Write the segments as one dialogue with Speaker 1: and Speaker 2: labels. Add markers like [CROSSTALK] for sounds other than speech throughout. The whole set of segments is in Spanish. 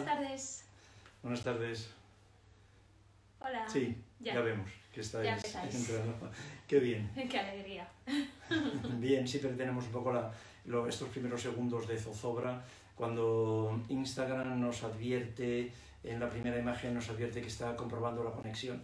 Speaker 1: buenas tardes.
Speaker 2: Buenas tardes.
Speaker 1: Hola.
Speaker 2: Sí,
Speaker 1: Ya.
Speaker 2: ya, vemos que estáis [LAUGHS] entrando. Qué bien. [LAUGHS]
Speaker 1: Qué alegría. [LAUGHS]
Speaker 2: Bien, siempre tenemos un poco la- lo- estos primeros segundos de zozobra cuando Instagram nos advierte, en la primera imagen nos advierte que está comprobando la conexión.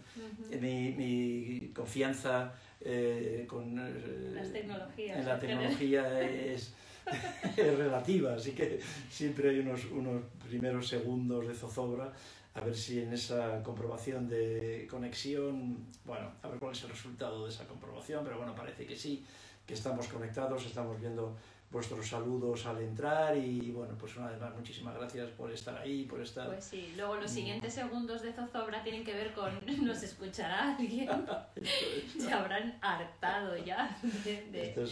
Speaker 2: Eh, Mi, mi confianza eh, con, eh,
Speaker 1: Las tecnologías.
Speaker 2: en la tecnología es [LAUGHS] relativa, así que siempre hay unos, unos primeros segundos de zozobra a ver si en esa comprobación de conexión, bueno, a ver cuál es el resultado de esa comprobación, pero bueno, parece que sí, que estamos conectados, estamos viendo vuestros saludos al entrar y bueno, pues una vez más muchísimas gracias por estar ahí, por estar...
Speaker 1: Pues sí, luego los
Speaker 2: Mm.
Speaker 1: siguientes segundos de zozobra tienen que ver con [LAUGHS] nos escuchará alguien. [LAUGHS] Se habrán hartado ya de, de-
Speaker 2: los...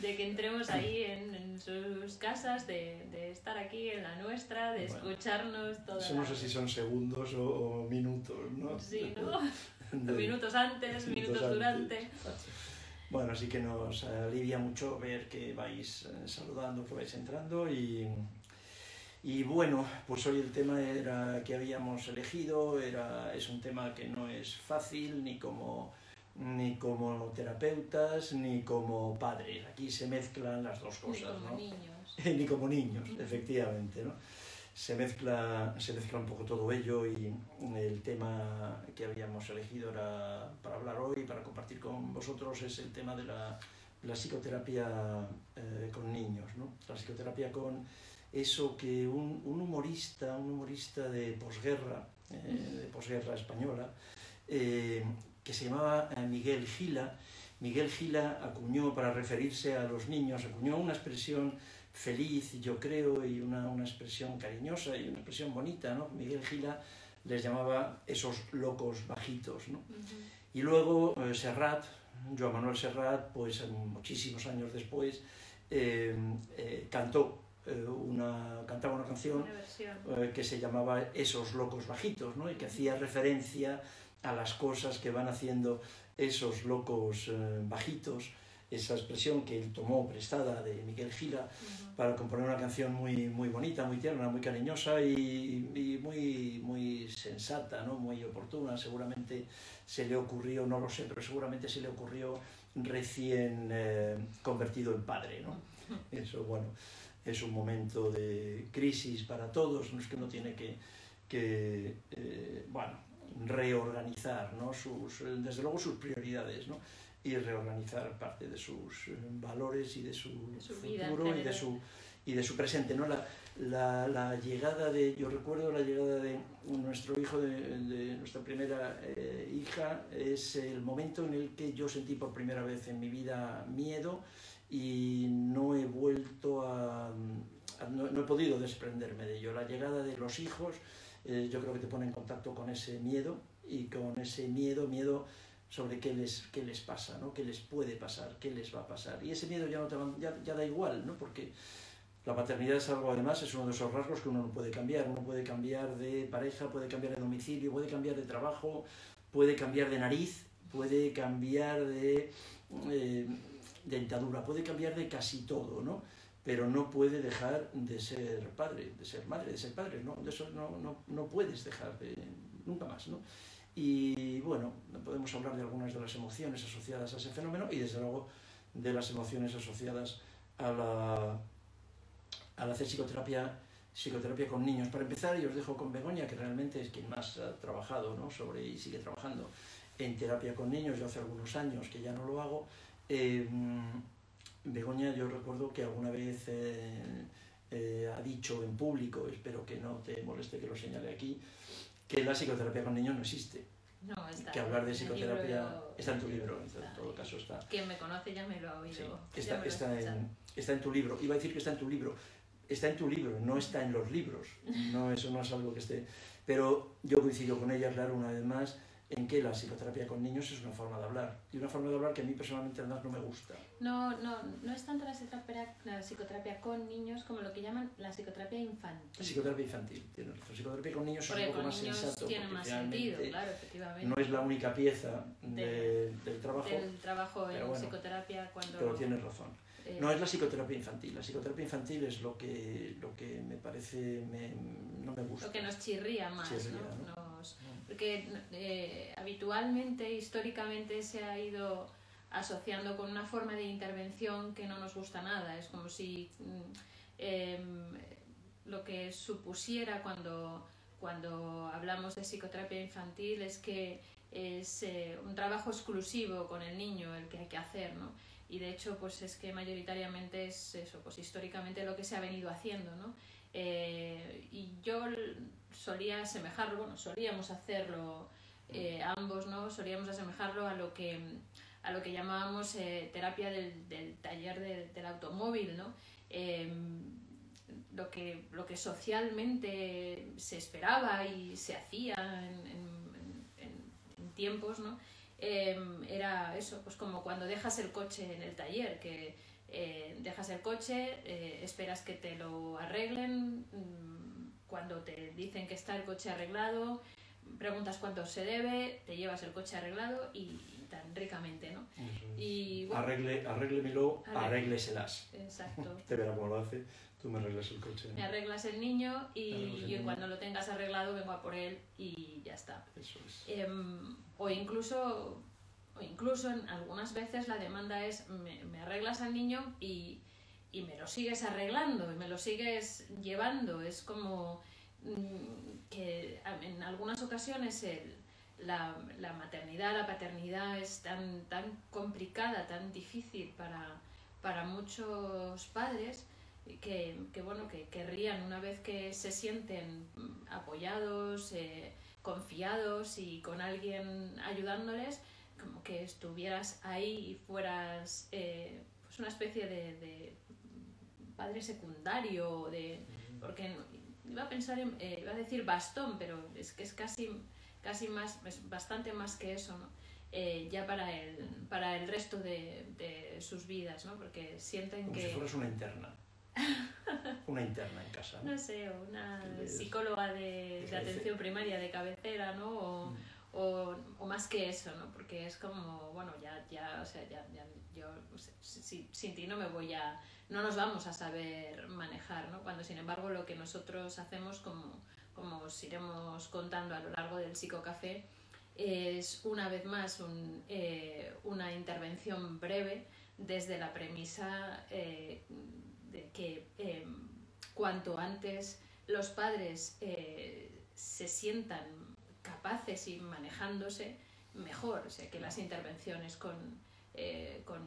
Speaker 1: que entremos ahí en, en sus casas, de, de estar aquí en la nuestra, de
Speaker 2: Bueno.
Speaker 1: escucharnos todas
Speaker 2: Eso no sé si son segundos o, o minutos, ¿no?
Speaker 1: Sí, [LAUGHS] ¿no? Minutos antes, minutos, durante.
Speaker 2: Bueno, así que nos alivia mucho ver que vais eh, saludando, que vais entrando y, y bueno, pues hoy el tema era que habíamos elegido, era, es un tema que no es fácil ni como, ni como terapeutas ni como padres. Aquí se mezclan las dos
Speaker 1: Ni
Speaker 2: cosas,
Speaker 1: como
Speaker 2: ¿no?
Speaker 1: niños. [LAUGHS]
Speaker 2: ni como niños, efectivamente, ¿no? Se mezcla, se mezcla un poco todo ello y el tema que habíamos elegido era para hablar hoy, para compartir con vosotros, es el tema de la, la psicoterapia eh, con niños, ¿no? La psicoterapia con eso que un, un humorista, un humorista de posguerra, eh, de posguerra española, eh, que se llamaba Miguel Gila, Miguel Gila acuñó para referirse a los niños, acuñó una expresión feliz, yo creo, y una, una expresión cariñosa y una expresión bonita, ¿no? Miguel Gila les llamaba esos locos bajitos, ¿no? Y luego eh, Serrat, Joan Manuel Serrat, pues muchísimos años después, eh, eh, cantó una, cantaba una canción
Speaker 1: Una
Speaker 2: que se llamaba Esos locos bajitos, ¿no? y que hacía referencia a las cosas que van haciendo esos locos bajitos, esa expresión que él tomó prestada de Miguel Gila para componer una canción muy, muy bonita, muy tierna, muy cariñosa y, y muy, muy sensata, ¿no? muy oportuna. Seguramente se le ocurrió, no lo sé, pero seguramente se le ocurrió recién eh, convertido en padre. ¿no? [LAUGHS] Eso, bueno, es un momento de crisis para todos, no es que uno tiene que, que eh, bueno, reorganizar ¿no? sus, desde luego sus prioridades ¿no? Y reorganizar parte de sus eh, valores y de su,
Speaker 1: su vida
Speaker 2: futuro y de su, y de su presente. ¿no? La, la, la llegada de, yo recuerdo la llegada de nuestro hijo, de, de nuestra primera eh, hija, es el momento en el que yo sentí por primera vez en mi vida miedo y no he vuelto a, a- no, no he podido desprenderme de ello. La llegada de los hijos eh, yo creo que te pone en contacto con ese miedo y con ese miedo, miedo sobre qué les, qué les pasa, ¿no? qué les puede pasar, qué les va a pasar. Y ese miedo ya, no te ya, ya da igual, ¿no? porque la paternidad es algo, además, es uno de esos rasgos que uno no puede cambiar. Uno puede cambiar de pareja, puede cambiar de domicilio, puede cambiar de trabajo, puede cambiar de nariz, puede cambiar de eh, dentadura, puede cambiar de casi todo, ¿no? Pero no puede dejar de ser padre, de ser madre, de ser padre, ¿no? Eso no, no, no puedes dejar de, nunca más, ¿no? Y bueno, podemos hablar de algunas de las emociones asociadas a ese fenómeno y desde luego de las emociones asociadas a la, al hacer psicoterapia, psicoterapia con niños. Para empezar, y os dejo con Begoña, que realmente es quien más ha trabajado ¿no? sobre y sigue trabajando en terapia con niños. Yo hace algunos años que ya no lo hago. Eh, Begoña, yo recuerdo que alguna vez eh, eh, ha dicho en público, espero que no te moleste que lo señale aquí, que la psicoterapia con niños no existe.
Speaker 1: No, está.
Speaker 2: Que hablar de
Speaker 1: en
Speaker 2: psicoterapia
Speaker 1: libro-
Speaker 2: está en tu libro, en
Speaker 1: está
Speaker 2: todo
Speaker 1: ahí.
Speaker 2: caso está.
Speaker 1: Quien me conoce ya me lo ha oído.
Speaker 2: Sí, está,
Speaker 1: lo
Speaker 2: está, en, está en tu libro. Iba a decir que está en tu libro. Está en tu libro, no está en los libros. [LAUGHS] No, eso no es algo que esté. Pero yo coincido con ella, claro, una vez más, en que la psicoterapia con niños es una forma de hablar. Y una forma de hablar que a mí personalmente además no me gusta.
Speaker 1: No, no, no es tanto la psicoterapia, la psicoterapia con niños como lo que llaman la psicoterapia infantil.
Speaker 2: Psicoterapia infantil. tienes razón. Psicoterapia con niños es
Speaker 1: Porque
Speaker 2: un poco más sensato.
Speaker 1: tiene más sentido, claro, efectivamente.
Speaker 2: No es la única pieza de-
Speaker 1: De-
Speaker 2: del trabajo,
Speaker 1: Del trabajo en
Speaker 2: bueno,
Speaker 1: psicoterapia cuando...
Speaker 2: pero tienes razón.
Speaker 1: Eh,
Speaker 2: No es la psicoterapia infantil. La psicoterapia infantil es lo que, lo que me parece, me- no me gusta.
Speaker 1: lo que nos chirría más,
Speaker 2: Chirría,
Speaker 1: ¿no?
Speaker 2: ¿no?
Speaker 1: Nos- porque eh, habitualmente, históricamente, se ha ido asociando con una forma de intervención que no nos gusta nada. Es como si em, lo que supusiera cuando, cuando hablamos de psicoterapia infantil es que es eh, un trabajo exclusivo con el niño el que hay que hacer, ¿no? Y de hecho, pues es que mayoritariamente es eso, pues históricamente lo que se ha venido haciendo, ¿no? Eh, y yo solía asemejarlo, bueno, solíamos hacerlo eh, ambos, ¿no? Solíamos asemejarlo a lo que, a lo que llamábamos eh, terapia del, del taller del- del automóvil, ¿no? Eh, lo que, lo que socialmente se esperaba y se hacía en, en- tiempos, ¿no? Eh, era eso, pues como cuando dejas el coche en el taller, que eh, dejas el coche, eh, esperas que te lo arreglen, mm, cuando te dicen que está el coche arreglado, preguntas cuánto se debe, te llevas el coche arreglado y, y tan ricamente, ¿no? Y bueno,
Speaker 2: Arregle, arréglemelo,
Speaker 1: Arregle.
Speaker 2: arrégleselas.
Speaker 1: exacto. [LAUGHS]
Speaker 2: Te verá cómo lo hace, tú me arreglas el coche.
Speaker 1: Me arreglas el niño y
Speaker 2: el
Speaker 1: cuando lo tengas arreglado vengo a por él y ya está.
Speaker 2: Eso es.
Speaker 1: Em, o incluso o incluso en algunas veces la demanda es me, me arreglas al niño y, y me lo sigues arreglando y me lo sigues llevando es como mm, que en algunas ocasiones el- la, la maternidad la paternidad es tan tan complicada tan difícil para para muchos padres que, que, bueno que querrían una vez que se sienten apoyados eh, confiados y con alguien ayudándoles, como que estuvieras ahí y fueras eh, pues una especie de, de padre secundario, de, porque iba a pensar, en- eh, iba a decir bastón, pero es que es casi, casi más, es bastante más que eso, ¿no? Eh, ya para el, para el resto de, de sus vidas, ¿no? Porque sienten
Speaker 2: Como
Speaker 1: que...
Speaker 2: si fueras una interna. [LAUGHS] Una interna en casa. ¿no?
Speaker 1: no sé, una psicóloga de,
Speaker 2: de
Speaker 1: atención primaria de cabecera, ¿no? O,
Speaker 2: Mm.
Speaker 1: O, o más que eso, ¿no? Porque es como, bueno, ya, ya, o sea, ya, ya yo, si- sin ti no me voy a, no nos vamos a saber manejar, ¿no? Cuando, sin embargo, lo que nosotros hacemos, como, como os iremos contando a lo largo del psicocafé, es una vez más un, eh, una intervención breve desde la premisa eh, de que eh, cuanto antes los padres eh, se sientan capaces y manejándose, mejor. O sea, que las intervenciones con, eh, con,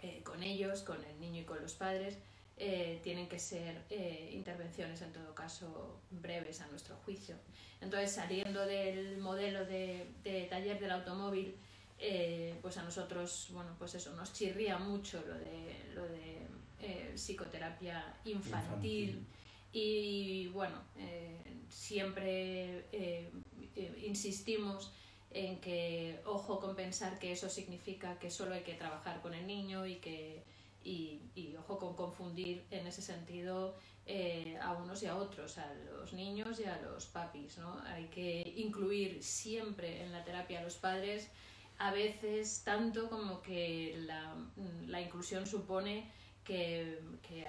Speaker 1: eh, con ellos, con el niño y con los padres, eh, tienen que ser eh, intervenciones en todo caso breves a nuestro juicio. Entonces, saliendo del modelo de, de taller del automóvil, eh, pues a nosotros, bueno, pues eso, nos chirría mucho lo de, lo de eh, psicoterapia infantil. Y bueno, eh, siempre eh, eh, insistimos en que ojo con pensar que eso significa que solo hay que trabajar con el niño y que y, y ojo con confundir en ese sentido a unos y a otros, a los niños y a los papis, ¿no? Hay que incluir siempre en la terapia a los padres, a veces tanto como que la, la inclusión supone que, que,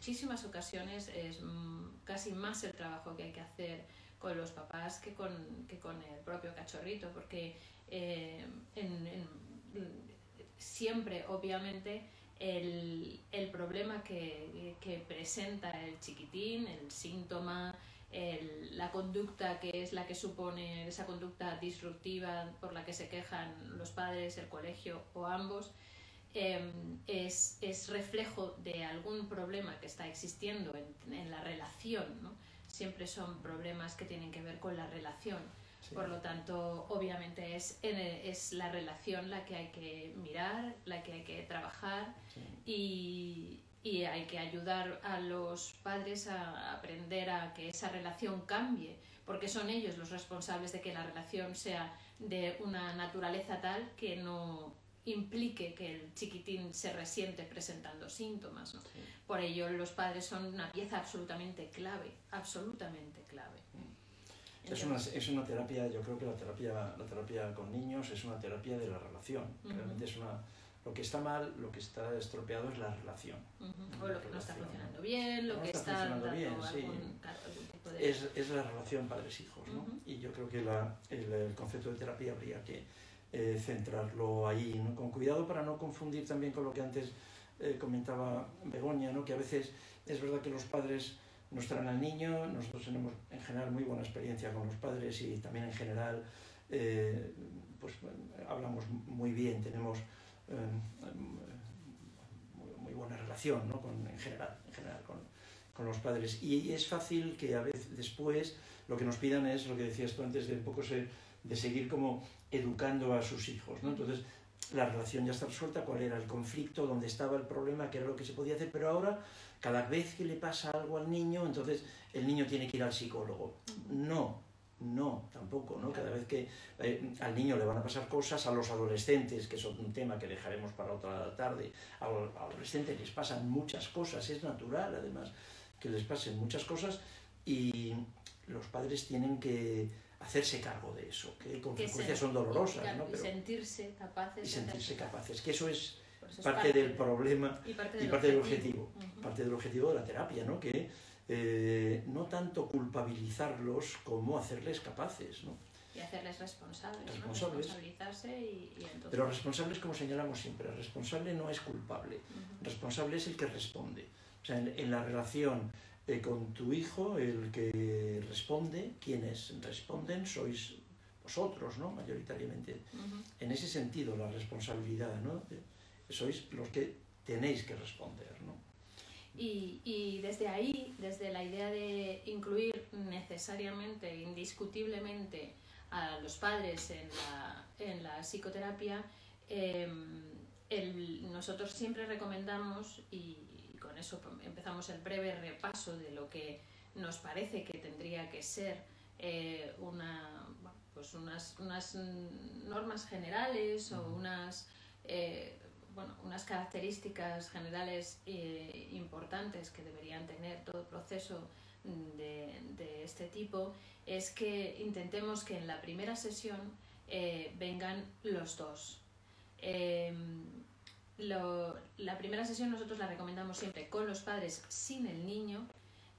Speaker 1: muchísimas ocasiones es mm, casi más el trabajo que hay que hacer con los papás que con, que con el propio cachorrito, porque eh, siempre, obviamente, el, el problema que, que presenta el chiquitín, el síntoma, la conducta que es la que supone esa conducta disruptiva por la que se quejan los padres, el colegio o ambos, eh, es, es reflejo de algún problema que está existiendo en, en la relación, ¿no? Siempre son problemas que tienen que ver con la relación.
Speaker 2: Sí.
Speaker 1: Por lo tanto, obviamente es, es la relación la que hay que mirar, la que hay que trabajar
Speaker 2: Sí.
Speaker 1: y, y hay que ayudar a los padres a aprender a que esa relación cambie, porque son ellos los responsables de que la relación sea de una naturaleza tal que no implique que el chiquitín se resiente presentando síntomas. ¿no?
Speaker 2: Sí.
Speaker 1: Por ello, los padres son una pieza absolutamente clave, absolutamente clave.
Speaker 2: Es una, es una terapia, yo creo que la terapia, la terapia con niños es una terapia de la relación. Realmente es una, lo que está mal, lo que está estropeado es la relación.
Speaker 1: O lo que no está funcionando bien, lo que está, funcionando bien, sí.
Speaker 2: es, es, la relación padres-hijos, ¿no? Y yo creo que la, el, concepto de terapia habría que eh, centrarlo ahí. Con cuidado para no confundir también con lo que antes eh, comentaba Begoña, ¿no? Que a veces es verdad que los padres nos traen al niño, nosotros tenemos en general muy buena experiencia con los padres y también en general eh, pues hablamos muy bien, tenemos muy, buena relación ¿no? con, en general, en general con, con, los padres. Y es fácil que a veces después lo que nos pidan es lo que decías tú antes de un poco se, de seguir como educando a sus hijos. ¿no? Entonces, la relación ya está resuelta, cuál era el conflicto, dónde estaba el problema, qué era lo que se podía hacer, pero ahora cada vez que le pasa algo al niño, entonces el niño tiene que ir al psicólogo. No, no, tampoco, ¿no? Cada vez que eh, al niño le van a pasar cosas, a los adolescentes, que es un tema que dejaremos para otra tarde, a los adolescentes les pasan muchas cosas, es natural además que les pasen muchas cosas y los padres tienen que hacerse cargo de eso, que con frecuencia son dolorosas, ¿no?
Speaker 1: y sentirse capaces.
Speaker 2: Y sentirse capaces, que eso es parte, del problema y parte del, objetivo, parte del objetivo de la terapia, ¿no? Que eh, no tanto culpabilizarlos como hacerles capaces, ¿no?
Speaker 1: Y hacerles responsables, responsables. Responsabilizarse y, entonces...
Speaker 2: Pero responsables, como señalamos siempre, responsable no es culpable, responsable es el que responde. O sea, en, la relación eh, con tu hijo, el que responde, quienes responden sois vosotros, ¿no? Mayoritariamente. En ese sentido, la responsabilidad, ¿no? sois los que tenéis que responder, ¿no?
Speaker 1: Y, y, desde ahí, desde la idea de incluir necesariamente, indiscutiblemente a los padres en la, en la psicoterapia, em, el, nosotros siempre recomendamos, y con eso empezamos el breve repaso de lo que nos parece que tendría que ser eh, una, pues unas, unas normas generales o unas... Eh, bueno, unas características generales eh, importantes que deberían tener todo proceso de, de, este tipo es que intentemos que en la primera sesión vengan los dos. Lo, la primera sesión nosotros la recomendamos siempre con los padres sin el niño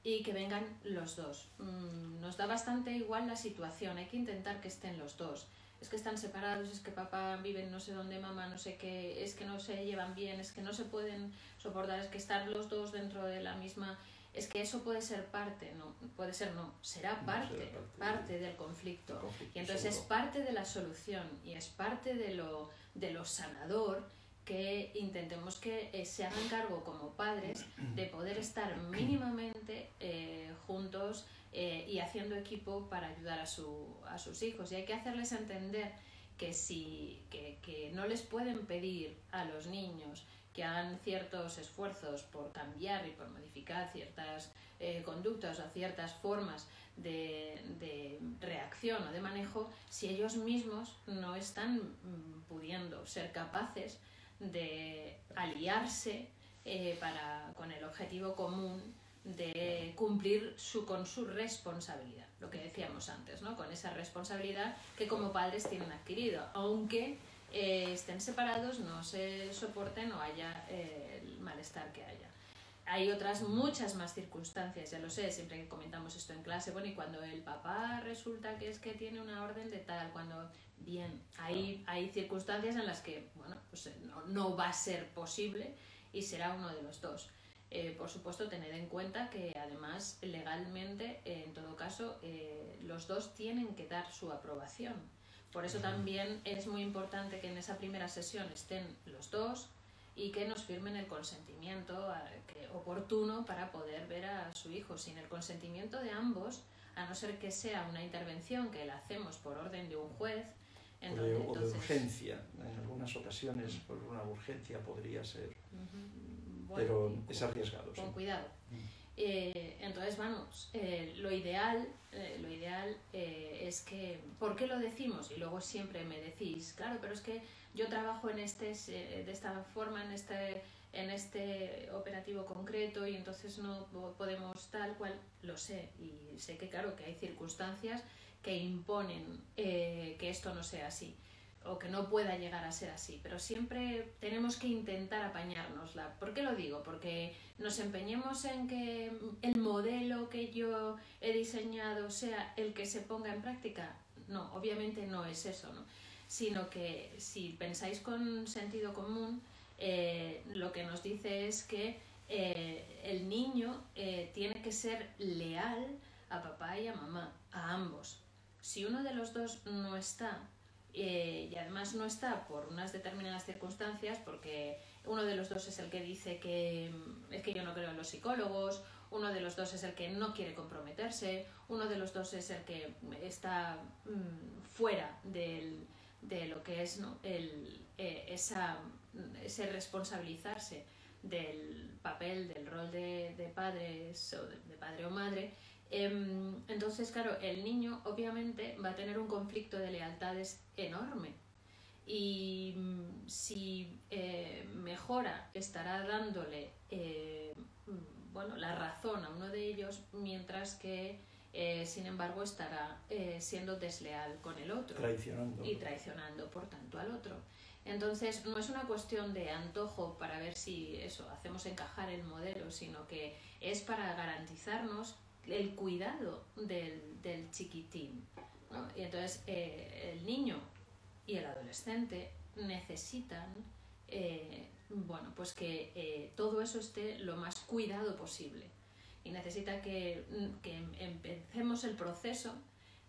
Speaker 1: y que vengan los dos. Mm, nos da bastante igual la situación, hay que intentar que estén los dos es que están separados, es que papá vive no sé dónde, mamá no sé qué, es que no se llevan bien, es que no se pueden soportar, es que están los dos dentro de la misma, es que eso puede ser parte, no, puede ser no, será parte, parte, del conflicto. y entonces es parte de la solución y es parte de lo, de lo sanador que intentemos que eh, se hagan cargo como padres de poder estar mínimamente eh, juntos eh, y haciendo equipo para ayudar a, su, a sus hijos. Y hay que hacerles entender que, si, que, que no les pueden pedir a los niños que hagan ciertos esfuerzos por cambiar y por modificar ciertas eh, conductas o ciertas formas de, de, reacción o de manejo si ellos mismos no están mm, pudiendo ser capaces de aliarse eh, para, con el objetivo común de cumplir su, con su responsabilidad, lo que decíamos antes, ¿no? con esa responsabilidad que como padres tienen adquirido, aunque eh, estén separados, no se soporten o haya eh, el malestar que haya. Hay otras muchas más circunstancias, ya lo sé, siempre que comentamos esto en clase, bueno, y cuando el papá resulta que es que tiene una orden de tal, cuando, bien, hay, hay circunstancias en las que, bueno, pues eh, no, no va a ser posible y será uno de los dos. Eh, por supuesto, tener en cuenta que además legalmente, eh, en todo caso, eh, los dos tienen que dar su aprobación. Por eso también es muy importante que en esa primera sesión estén los dos y que nos firmen el consentimiento oportuno para poder ver a su hijo. Sin el consentimiento de ambos, a no ser que sea una intervención que la hacemos por orden de un juez,
Speaker 2: o, de, urgencia, en algunas ocasiones por una urgencia podría ser pero es arriesgado.
Speaker 1: Con cuidado. Eh, entonces, vamos, eh, lo ideal, eh, lo ideal es que, ¿por qué lo decimos? Y luego siempre me decís, claro, pero es que yo trabajo en este, de esta forma, en este, en este operativo concreto y entonces no podemos tal cual, lo sé. Y sé que, claro, que hay circunstancias que imponen que esto no sea así. O que no pueda llegar a ser así, pero siempre tenemos que intentar apañárnosla. ¿Por qué lo digo? Porque nos empeñemos en que el modelo que yo he diseñado sea el que se ponga en práctica. No, obviamente no es eso, ¿no? sino que si pensáis con sentido común, eh, lo que nos dice es que eh, el niño eh, tiene que ser leal a papá y a mamá, a ambos. Si uno de los dos no está, y además no está por unas determinadas circunstancias, porque uno de los dos es el que dice que mm, es que yo no creo en los psicólogos, uno de los dos es el que no quiere comprometerse, uno de los dos es el que está mm, fuera del, de lo que es ¿no? el, eh, esa, ese responsabilizarse del papel, del rol de, de padres o de, padre o madre. Em, entonces, claro, el niño obviamente va a tener un conflicto de lealtades enorme y mm, si eh, mejora estará dándole eh, mm, bueno, la razón a uno de ellos mientras que eh, sin embargo estará siendo desleal con el otro
Speaker 2: traicionando.
Speaker 1: y traicionando por tanto al otro. Entonces no es una cuestión de antojo para ver si eso hacemos encajar el modelo, sino que es para garantizarnos el cuidado del, del chiquitín. Y entonces eh, el niño y el adolescente necesitan bueno, pues que todo eso esté lo más cuidado posible y necesita que, que empecemos el proceso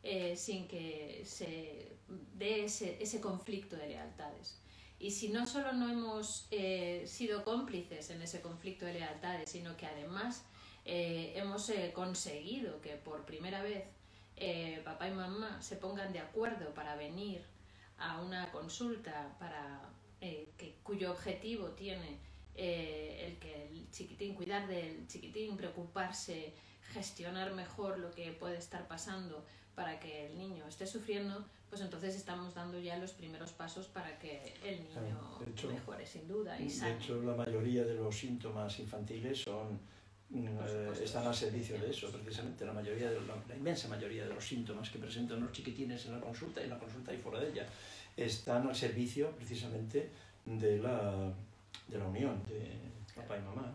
Speaker 1: eh, sin que se dé ese, ese, conflicto de lealtades. Y si no solo no hemos eh, sido cómplices en ese conflicto de lealtades, sino que además eh, hemos conseguido que por primera vez papá y mamá se pongan de acuerdo para venir a una consulta para, que, cuyo objetivo tiene eh, el que el chiquitín, cuidar del chiquitín, preocuparse, gestionar mejor lo que puede estar pasando para que el niño esté sufriendo, pues entonces estamos dando ya los primeros pasos para que el niño mejore sin duda. Y
Speaker 2: De hecho, la mayoría de los síntomas infantiles son mm, eh, están al servicio de eso, precisamente. La, mayoría de, la, inmensa mayoría de los síntomas que presentan los chiquitines en la consulta, y en la consulta y fuera de ella, están al servicio precisamente de la de la unión de papá y mamá.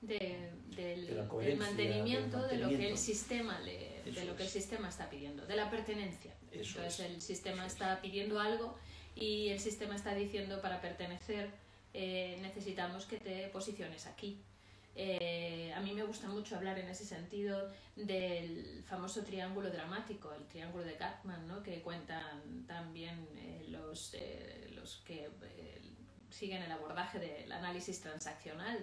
Speaker 1: De, del, mantenimiento, de lo que el sistema le, de lo que el sistema está pidiendo, de la pertenencia. Entonces el sistema está pidiendo algo y el sistema está diciendo para pertenecer eh, necesitamos que te posiciones aquí. Eh, a mí me gusta mucho hablar en ese sentido del famoso triángulo dramático, el triángulo de Cartman, ¿no? que cuentan también eh, los, los que siguen el abordaje del análisis transaccional,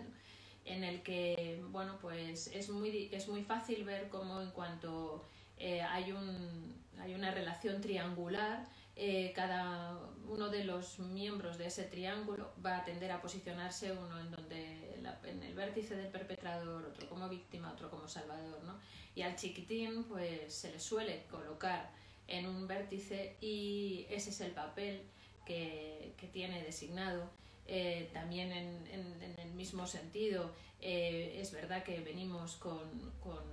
Speaker 1: en el que bueno, pues es, muy, es muy fácil ver cómo en cuanto eh, hay, un, hay una relación triangular, eh, cada uno de los miembros de ese triángulo va a tender a posicionarse uno en donde en el vértice del perpetrador, otro como víctima, otro como salvador, ¿no? Y al chiquitín pues se le suele colocar en un vértice y ese es el papel que, que tiene designado eh, también en, en, el mismo sentido, eh, es verdad que venimos con, con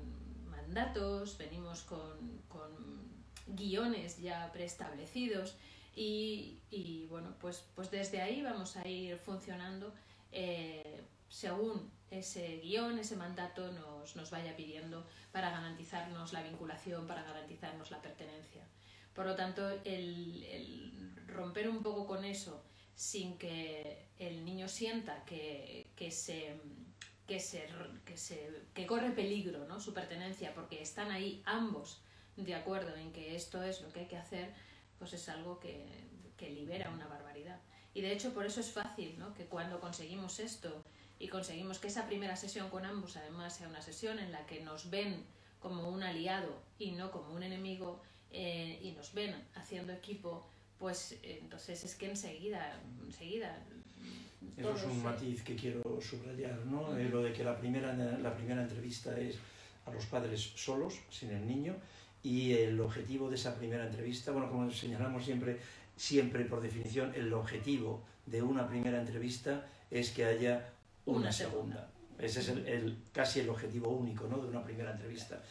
Speaker 1: mandatos, venimos con, con, guiones ya preestablecidos y, y, bueno, pues, pues desde ahí vamos a ir funcionando eh, según ese guion, ese mandato nos, nos vaya pidiendo para garantizarnos la vinculación, para garantizarnos la pertenencia. Por lo tanto, el, el romper un poco con eso sin que el niño sienta que, que se, que, se, que, se, que corre peligro ¿no? su pertenencia porque están ahí ambos de acuerdo en que esto es lo que hay que hacer, pues es algo que, que libera una barbaridad. Y de hecho por eso es fácil ¿no? que cuando conseguimos esto y conseguimos que esa primera sesión con ambos además sea una sesión en la que nos ven como un aliado y no como un enemigo eh, y nos ven haciendo equipo, pues entonces es que enseguida, enseguida
Speaker 2: eso es un matiz que quiero subrayar, ¿no? Eh, lo de que la primera, la primera entrevista es a los padres solos, sin el niño, y el objetivo de esa primera entrevista, bueno, como señalamos siempre, siempre por definición, el objetivo de una primera entrevista es que haya una, segunda. Ese es el, casi el objetivo único ¿no? de una primera entrevista,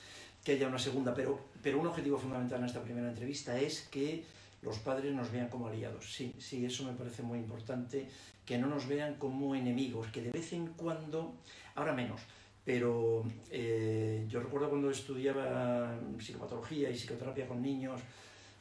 Speaker 2: que haya una segunda, pero, pero un objetivo fundamental en esta primera entrevista es que los padres nos vean como aliados. Sí, sí, eso me parece muy importante, que no nos vean como enemigos, que de vez en cuando, ahora menos, pero eh, yo recuerdo cuando estudiaba psicopatología y psicoterapia con niños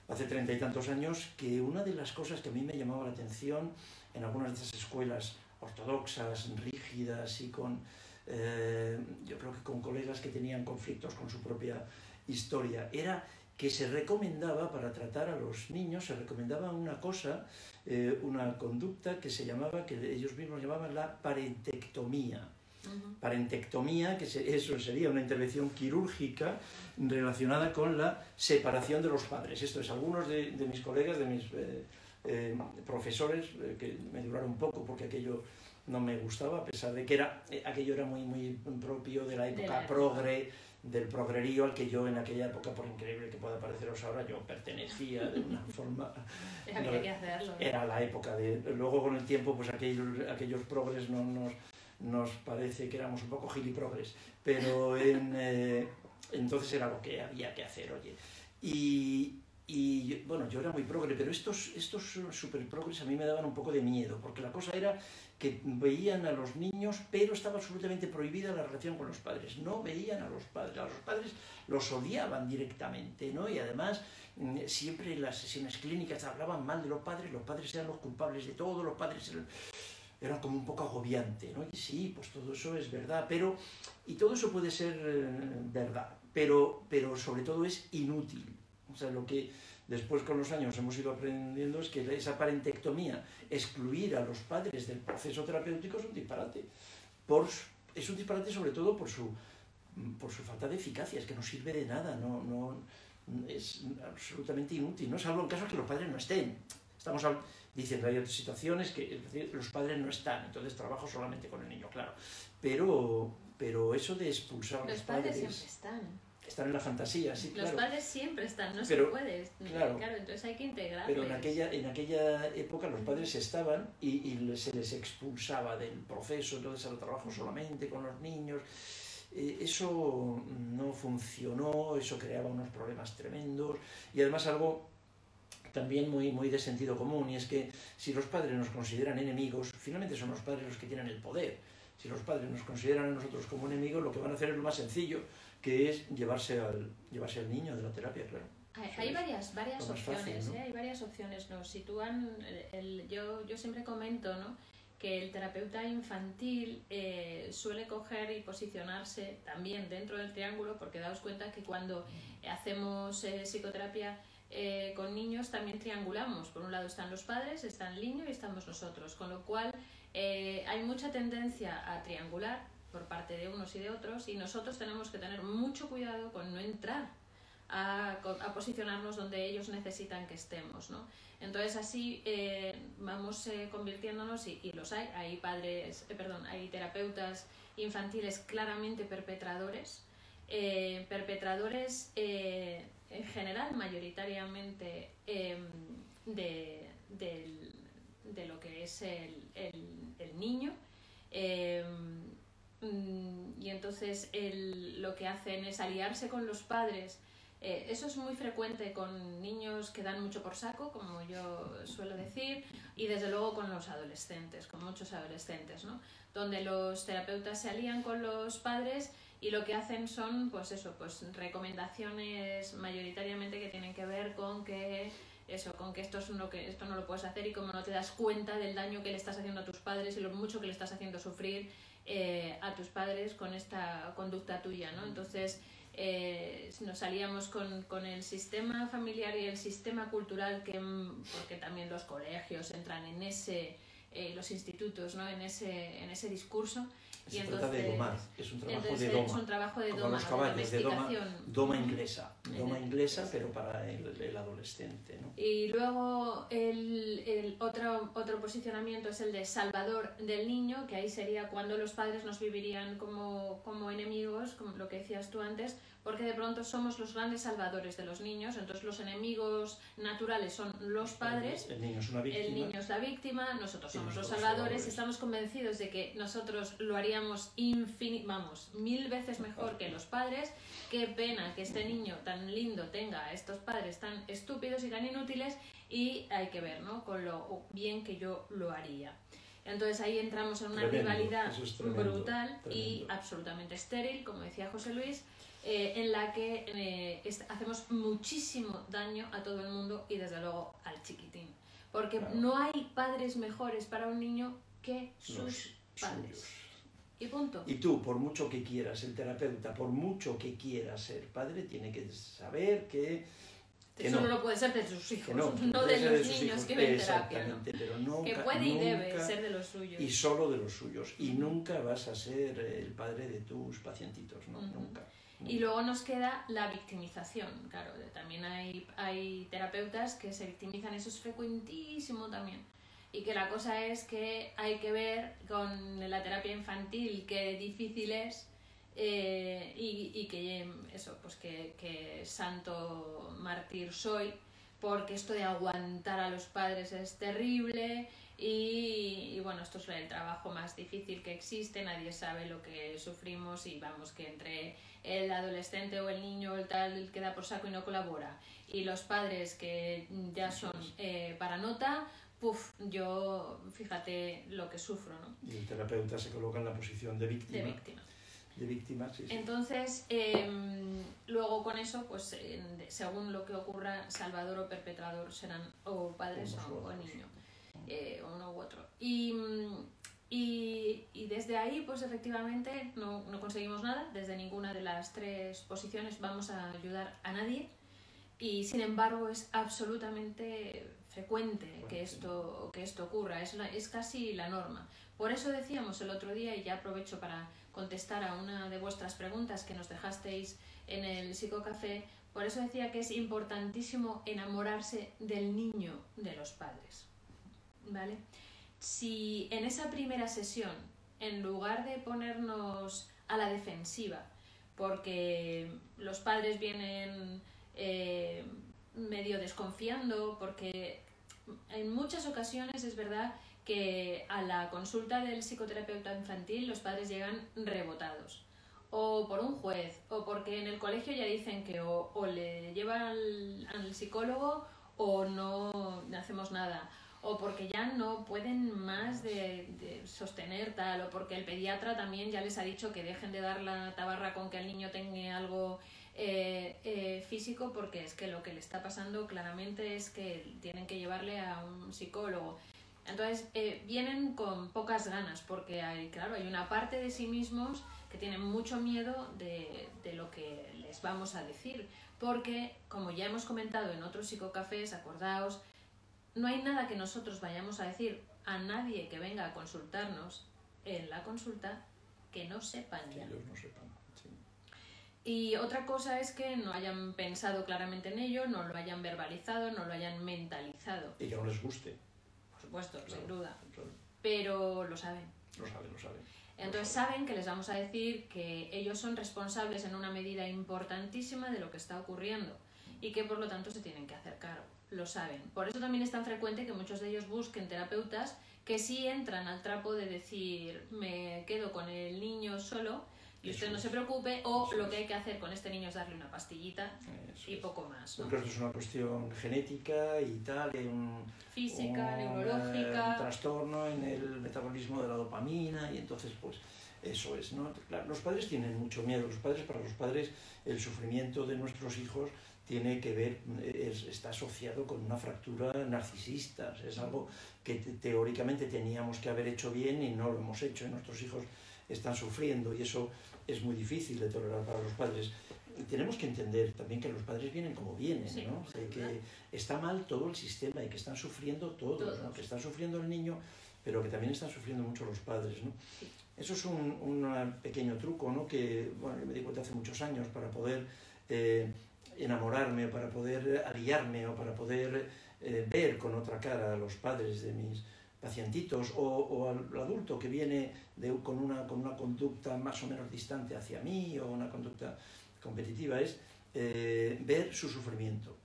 Speaker 2: hace treinta y tantos años, que una de las cosas que a mí me llamaba la atención en algunas de esas escuelas ortodoxas, rígidas y con, eh, yo creo que con colegas que tenían conflictos con su propia historia, era que se recomendaba para tratar a los niños, se recomendaba una cosa, eh, una conducta que se llamaba, que ellos mismos llamaban la parentectomía. Parentectomía, que eso sería una intervención quirúrgica relacionada con la separación de los padres. Esto es, algunos de, mis colegas, de mis eh, eh, profesores, que me duraron un poco porque aquello no me gustaba, a pesar de que era, aquello era muy, muy propio de la época progre del progrerío al que yo en aquella época, por increíble que pueda pareceros ahora, yo pertenecía de una [LAUGHS] forma...
Speaker 1: Había que hacerlo.
Speaker 2: Era la época de... Luego con el tiempo, pues aquellos, aquellos progres no nos, nos parece que éramos un poco giliprogres, pero en, [LAUGHS] eh, entonces era lo que había que hacer, oye. Y, y bueno, yo era muy progre, pero estos, estos super progres a mí me daban un poco de miedo, porque la cosa era que veían a los niños, pero estaba absolutamente prohibida la relación con los padres. No veían a los padres, a los padres los odiaban directamente, ¿no? Y además mm, siempre en las sesiones clínicas hablaban mal de los padres, los padres eran los culpables de todo, los padres eran, como un poco agobiante, ¿no? Y sí, pues todo eso es verdad, pero, y todo eso puede ser eh, verdad, pero, pero sobre todo es inútil. O sea, lo que después con los años hemos ido aprendiendo es que esa parentectomía, excluir a los padres del proceso terapéutico es un disparate. Por, es un disparate sobre todo por su, por su falta de eficacia, es que no sirve de nada, no, no, es absolutamente inútil, ¿no? salvo en casos que los padres no estén. Estamos diciendo, hay otras situaciones que los padres no están, entonces trabajo solamente con el niño, claro. Pero, pero eso de expulsar a los,
Speaker 1: los padres... siempre están
Speaker 2: están en la fantasía, sí,
Speaker 1: Los padres siempre están, no se puede. Claro, entonces hay que integrarlos.
Speaker 2: Pero en aquella, en aquella época los padres estaban y, y se les expulsaba del proceso, entonces al trabajo solamente con los niños. Eh, eso no funcionó, eso creaba unos problemas tremendos y además algo también muy, muy de sentido común y es que si los padres nos consideran enemigos, finalmente son los padres los que tienen el poder. Si los padres nos consideran a nosotros como enemigos, lo que van a hacer es lo más sencillo, que es llevarse al, llevarse al niño de la terapia, claro.
Speaker 1: Hay, varias, varias opciones, ¿eh? hay varias opciones. Nos sitúan, el, yo, yo siempre comento ¿no? que el terapeuta infantil eh, suele coger y posicionarse también dentro del triángulo, porque daos cuenta que cuando hacemos eh, psicoterapia con niños también triangulamos. Por un lado están los padres, está el niño y estamos nosotros, con lo cual hay mucha tendencia a triangular por parte de unos y de otros y nosotros tenemos que tener mucho cuidado con no entrar a, a posicionarnos donde ellos necesitan que estemos, ¿no? Entonces así eh, vamos eh, convirtiéndonos y, y, los hay, hay padres, eh, perdón, hay terapeutas infantiles claramente perpetradores, perpetradores en general mayoritariamente em, de, de, lo que es el, el, el niño em, Mm, y entonces lo que hacen es aliarse con los padres. Eh, eso es muy frecuente con niños que dan mucho por saco, como yo suelo decir, y desde luego con los adolescentes, con muchos adolescentes, ¿no? Donde los terapeutas se alían con los padres y lo que hacen son, pues eso, pues recomendaciones mayoritariamente que tienen que ver con que eso, con que esto es uno que esto no lo puedes hacer y como no te das cuenta del daño que le estás haciendo a tus padres y lo mucho que le estás haciendo sufrir eh, a tus padres con esta conducta tuya, ¿no? Entonces eh, nos salíamos con, con, el sistema familiar y el sistema cultural, que, mm, porque también los colegios entran en ese, eh, los institutos, ¿no? En ese, en ese discurso,
Speaker 2: se trata de domar, es un trabajo de doma.
Speaker 1: Es un trabajo de
Speaker 2: como
Speaker 1: doma,
Speaker 2: los caballos, de, doma, doma inglesa, doma inglesa, pero para el, el adolescente. ¿no?
Speaker 1: Y luego el, el, otro, otro posicionamiento es el de salvador del niño, que ahí sería cuando los padres nos vivirían como, como enemigos, como lo que decías tú antes, porque de pronto somos los grandes salvadores de los niños, entonces los enemigos naturales son los padres,
Speaker 2: el niño es, una víctima,
Speaker 1: el niño es la víctima, nosotros somos los salvadores, y estamos convencidos de que nosotros lo haríamos vamos, mil veces mejor que los padres, qué pena que este niño tan lindo tenga a estos padres tan estúpidos y tan inútiles y hay que ver, ¿no? Con lo bien que yo lo haría. Entonces ahí entramos en una rivalidad brutal y absolutamente estéril, como decía José Luis, eh, en la que eh, hacemos muchísimo daño a todo el mundo y desde luego al chiquitín. Porque no hay padres mejores para un niño que sus padres. Y punto.
Speaker 2: Y tú, por mucho que quieras, el terapeuta, por mucho que quieras ser padre, tiene que saber que
Speaker 1: eso no, puede ser de sus hijos, no, de los niños que ven terapia. ¿no? que puede y debe ser de los suyos.
Speaker 2: Y solo de los suyos. Y nunca vas a ser el padre de tus pacientitos, ¿no? nunca.
Speaker 1: Y luego nos queda la victimización, claro, también hay, hay terapeutas que se victimizan, eso es frecuentísimo también. Y que la cosa es que hay que ver con la terapia infantil qué difícil es eh, y, y, que eso, pues que, que, santo mártir soy, porque esto de aguantar a los padres es terrible y, y, bueno, esto es el trabajo más difícil que existe, nadie sabe lo que sufrimos y vamos que entre el adolescente o el niño o el tal queda por saco y no colabora y los padres que ya son eh, para nota, puff, yo fíjate lo que sufro, ¿no?
Speaker 2: Y el terapeuta se coloca en la posición de víctima.
Speaker 1: De víctima
Speaker 2: de víctimas.
Speaker 1: Entonces, em, luego con eso, pues según lo que ocurra, salvador o perpetrador serán o padres o, niño, eh, uno u otro. Y, y, y, desde ahí, pues efectivamente no, no, conseguimos nada, desde ninguna de las tres posiciones vamos a ayudar a nadie y sin embargo es absolutamente frecuente que esto, que esto ocurra, es, es casi la norma. Por eso decíamos el otro día, y ya aprovecho para contestar a una de vuestras preguntas que nos dejasteis en el psicocafé, por eso decía que es importantísimo enamorarse del niño de los padres. ¿Vale? Si en esa primera sesión, en lugar de ponernos a la defensiva, porque los padres vienen eh, medio desconfiando, porque en muchas ocasiones es verdad que a la consulta del psicoterapeuta infantil los padres llegan rebotados. O por un juez o porque en el colegio ya dicen que o, le llevan al, psicólogo o no hacemos nada. O porque ya no pueden más de, sostener tal o porque el pediatra también ya les ha dicho que dejen de dar la tabarra con que el niño tenga algo eh, eh, físico porque es que lo que le está pasando claramente es que tienen que llevarle a un psicólogo entonces eh, vienen con pocas ganas porque hay, claro, hay una parte de sí mismos que tienen mucho miedo de, de, lo que les vamos a decir. Porque, como ya hemos comentado en otros psicocafés, acordaos, no hay nada que nosotros vayamos a decir a nadie que venga a consultarnos en la consulta que no sepan
Speaker 2: ya. Que ellos no sepan.
Speaker 1: Y otra cosa es que no hayan pensado claramente en ello, no lo hayan verbalizado, no lo hayan mentalizado.
Speaker 2: Y que no les guste
Speaker 1: supuesto, sin duda. Pero lo saben.
Speaker 2: Lo saben, lo saben.
Speaker 1: Entonces saben que les vamos a decir que ellos son responsables en una medida importantísima de lo que está ocurriendo y que por lo tanto se tienen que hacer cargo. Lo saben. Por eso también es tan frecuente que muchos de ellos busquen terapeutas que sí entran al trapo de decir me quedo con el niño solo y usted no se preocupe, o lo que hay que hacer con este niño es darle una pastillita y poco más.
Speaker 2: ¿no? esto es una cuestión genética y tal, un,
Speaker 1: física, neurológica.
Speaker 2: Un trastorno en el metabolismo de la dopamina y entonces pues eso es, ¿no? los padres tienen mucho miedo, los padres, para los padres el sufrimiento de nuestros hijos tiene que ver, está asociado con una fractura narcisista, es algo que teóricamente teníamos que haber hecho bien y no lo hemos hecho, y nuestros hijos están sufriendo y eso es muy difícil de tolerar para los padres. Y tenemos que entender también que los padres vienen como vienen, ¿no? que está mal todo el sistema y que están sufriendo todos, ¿no? que está sufriendo el niño, pero que también están sufriendo mucho los padres. ¿no? Eso es un, un, pequeño truco ¿no? que bueno, me di cuenta hace muchos años para poder eh, enamorarme, para poder aliarme o para poder eh, ver con otra cara a los padres de mis, pacientitos o, al adulto que viene con, una, con una conducta más o menos distante hacia mí o una conducta competitiva es eh, ver su sufrimiento,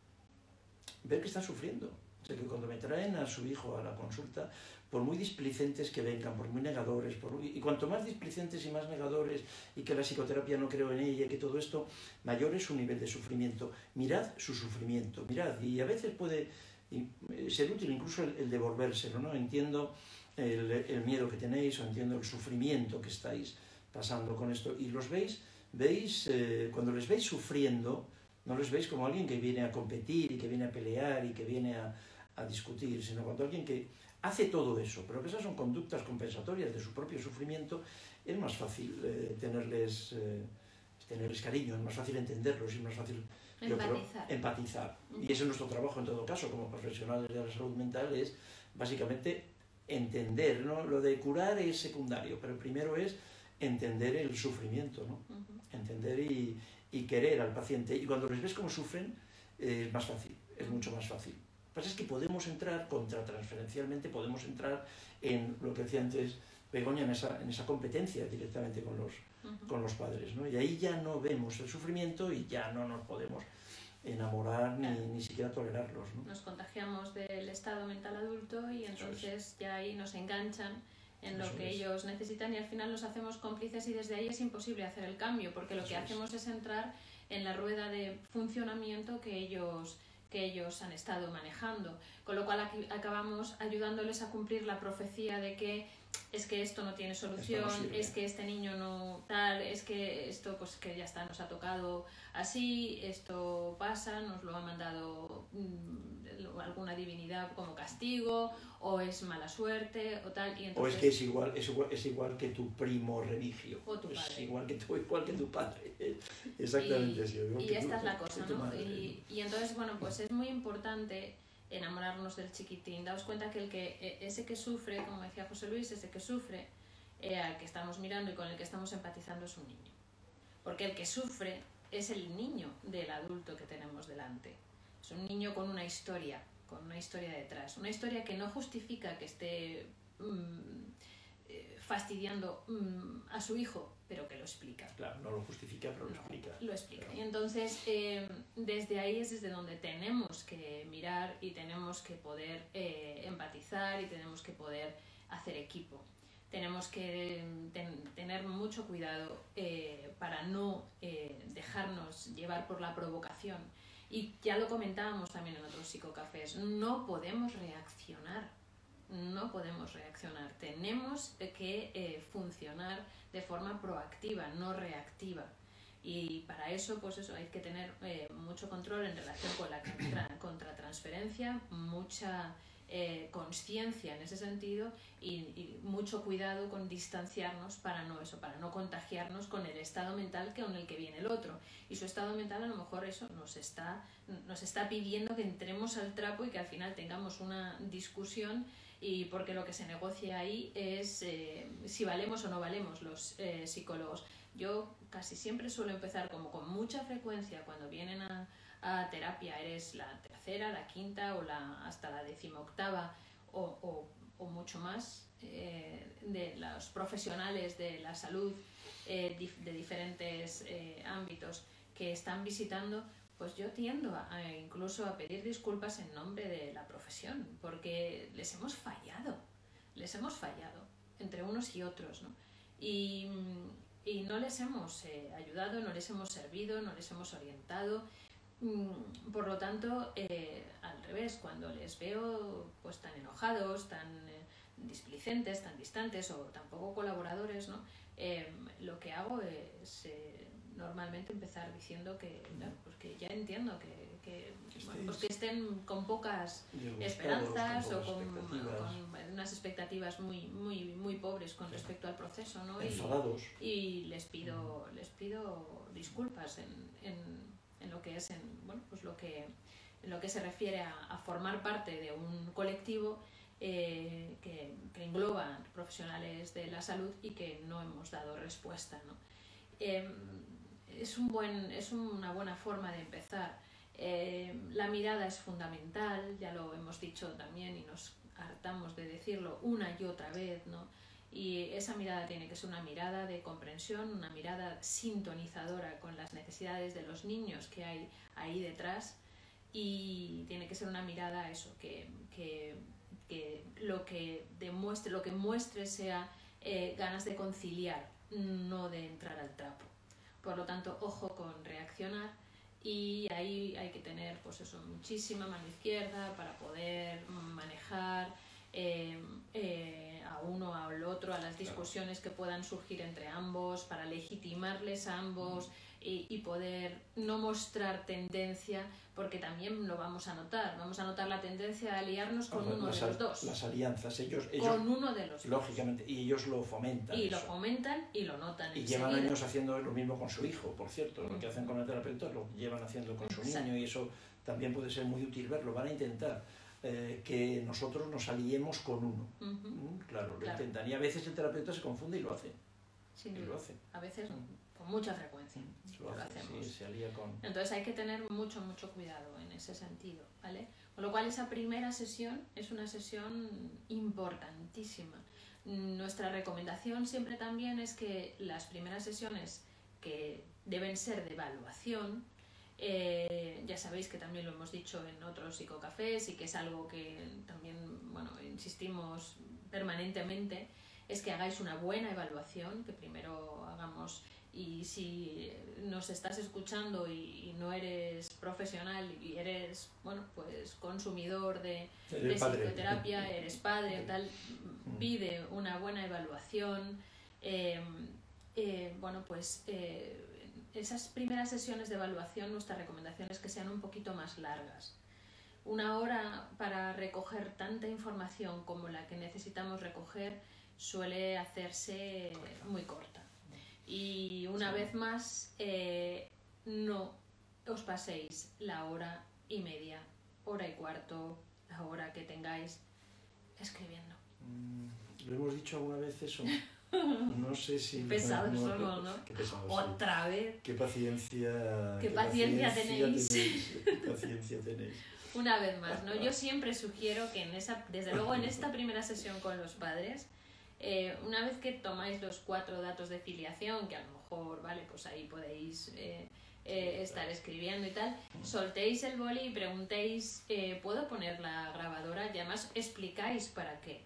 Speaker 2: ver que está sufriendo. O que cuando me traen a su hijo a la consulta, por muy displicentes que vengan, por muy negadores, por y cuanto más displicentes y más negadores y que la psicoterapia no creo en ella, que todo esto, mayor es su nivel de sufrimiento. Mirad su sufrimiento, mirad, y a veces puede eh, ser útil incluso el, devolvérselo, ¿no? Entiendo el, el, miedo que tenéis o entiendo el sufrimiento que estáis pasando con esto y los veis, veis, eh, cuando les veis sufriendo, no les veis como alguien que viene a competir y que viene a pelear y que viene a, discutir, sino cuando alguien que hace todo eso, pero que esas son conductas compensatorias de su propio sufrimiento, es más fácil eh, tenerles, tenerles cariño, es más fácil entenderlos, es más fácil
Speaker 1: empatizar.
Speaker 2: empatizar. Y ese es nuestro trabajo en todo caso como profesionales de la salud mental, es básicamente entender, ¿no? Lo de curar es secundario, pero primero es entender el sufrimiento, ¿no? Entender y, y, querer al paciente. Y cuando les ves cómo sufren, es más fácil, es mucho más fácil. Lo que pasa es que podemos entrar, contratransferencialmente, podemos entrar en lo que decía antes Begoña, en esa, en esa competencia directamente con los, con los padres. ¿no? Y ahí ya no vemos el sufrimiento y ya no nos podemos enamorar ni, ni siquiera tolerarlos. ¿no?
Speaker 1: Nos contagiamos del estado mental adulto y entonces ya ahí nos enganchan en lo que ellos necesitan y al final nos hacemos cómplices y desde ahí es imposible hacer el cambio porque lo que hacemos es entrar en la rueda de funcionamiento que ellos que ellos han estado manejando, con lo cual aquí acabamos ayudándoles a cumplir la profecía de que es que esto no tiene solución, es que este niño no tal, es que esto pues que ya está, nos ha tocado así, esto pasa, nos lo ha mandado mm, alguna divinidad como castigo, o es mala suerte, o tal. Y
Speaker 2: O es que es igual, es igual, es igual que tu primo religio.
Speaker 1: O tu
Speaker 2: Es igual que, tu, igual que tu padre. Exactamente,
Speaker 1: y,
Speaker 2: sí.
Speaker 1: Y esta es la cosa, ¿no? Y, y entonces, bueno, pues es muy importante enamorarnos del chiquitín. Daos cuenta que, el que e, ese que sufre, como decía José Luis, ese que sufre, eh, al que estamos mirando y con el que estamos empatizando es un niño. Porque el que sufre es el niño del adulto que tenemos delante. Es un niño con una historia, con una historia detrás. Una historia que no justifica que esté mm, fastidiando mm, a su hijo, pero que lo explica.
Speaker 2: Claro, no lo justifica, pero lo explica.
Speaker 1: Lo explica. Y entonces, eh, desde ahí es desde donde tenemos que mirar y tenemos que poder eh, empatizar y tenemos que poder hacer equipo. Tenemos que tener mucho cuidado eh, para no dejarnos llevar por la provocación. Y ya lo comentábamos también en otros psicocafés, no podemos reaccionar no podemos reaccionar. Tenemos que funcionar de forma proactiva, no reactiva. Y para eso, pues eso, hay que tener eh, mucho control en relación con la [COUGHS] contratransferencia, mucha eh, conciencia en ese sentido y, mucho cuidado con distanciarnos para no eso, para no contagiarnos con el estado mental con el que viene el otro. Y su estado mental a lo mejor eso nos está, nos está pidiendo que entremos al trapo y que al final tengamos una discusión y porque lo que se negocia ahí es eh, si valemos o no valemos los eh, psicólogos. Yo casi siempre suelo empezar como con mucha frecuencia cuando vienen a, terapia, eres la tercera, la quinta o la, hasta la decimoctava o, o, o mucho más eh, de los profesionales de la salud de diferentes ámbitos que están visitando pues yo tiendo a, incluso a pedir disculpas en nombre de la profesión, porque les hemos fallado, les hemos fallado entre unos y otros, ¿no? Y, y no les hemos eh, ayudado, no les hemos servido, no les hemos orientado. Mm, por lo tanto, eh, al revés, cuando les veo pues tan enojados, tan eh, displicentes, tan distantes o tampoco colaboradores, ¿no? lo que hago es normalmente empezar diciendo que, pues que ya entiendo que, que, pues que estén con pocas esperanzas o con, unas expectativas muy muy muy pobres con respecto al proceso ¿no? y, y, les pido les pido disculpas en, en, en, lo que es en bueno pues lo que en lo que se refiere a, a formar parte de un colectivo eh, que, que, engloba profesionales de la salud y que no hemos dado respuesta ¿no? Eh, es, un buen, es una buena forma de empezar. Eh, la mirada es fundamental, ya lo hemos dicho también y nos hartamos de decirlo una y otra vez, ¿no? Y esa mirada tiene que ser una mirada de comprensión, una mirada sintonizadora con las necesidades de los niños que hay ahí detrás y tiene que ser una mirada eso, que, que que lo que demuestre, lo que muestre sea eh, ganas de conciliar, no de entrar al trapo. Por lo tanto, ojo con reaccionar y ahí hay que tener pues eso, muchísima mano izquierda para poder manejar eh, eh, a uno o al otro, a las discusiones que puedan surgir entre ambos, para legitimarles a ambos y, poder no mostrar tendencia, porque también lo vamos a notar. Vamos a notar la tendencia a aliarnos con uno de los dos.
Speaker 2: Las alianzas, ellos,
Speaker 1: Con uno de los
Speaker 2: Lógicamente, y ellos lo fomentan.
Speaker 1: Y lo fomentan y lo notan.
Speaker 2: Y llevan años haciendo lo mismo con su hijo, por cierto. Lo que hacen con el terapeuta lo llevan haciendo con su niño y eso también puede ser muy útil verlo. Van a intentar. Eh, que nosotros nos aliemos con uno. Mm, claro, lo intentan. Y a veces el terapeuta se confunde y lo hace.
Speaker 1: y lo hace. A veces con mucha frecuencia. Entonces hay que tener mucho, mucho cuidado en ese sentido, ¿vale? Con lo cual esa primera sesión es una sesión importantísima. Nuestra recomendación siempre también es que las primeras sesiones que deben ser de evaluación, eh, ya sabéis que también lo hemos dicho en otros psicocafés y que es algo que también, bueno, insistimos permanentemente, es que hagáis una buena evaluación, que primero hagamos y si nos estás escuchando y, no eres profesional y eres bueno pues consumidor de, psicoterapia eres padre tal mm. pide una buena evaluación. Em, eh, bueno pues eh, esas primeras sesiones de evaluación nuestra recomendación es que sean un poquito más largas una hora para recoger tanta información como la que necesitamos recoger suele hacerse muy corta y una vez más, eh, no os paséis la hora y media, hora y cuarto, la hora que tengáis escribiendo.
Speaker 2: Mm, lo hemos dicho alguna vez eso. [LAUGHS] No sé si...
Speaker 1: Pesados somos, ¿no? Otra vez.
Speaker 2: Qué paciencia...
Speaker 1: Qué, paciencia, tenéis.
Speaker 2: Qué paciencia tenéis.
Speaker 1: Una vez más, ¿no? Yo [LAUGHS] siempre sugiero que en esa, desde luego en esta primera sesión con los padres, eh, una vez que tomáis los cuatro datos de filiación, que a lo mejor, vale, pues ahí podéis eh, eh, estar escribiendo y tal, soltéis el boli y preguntéis, ¿puedo poner la grabadora? Y además explicáis para qué.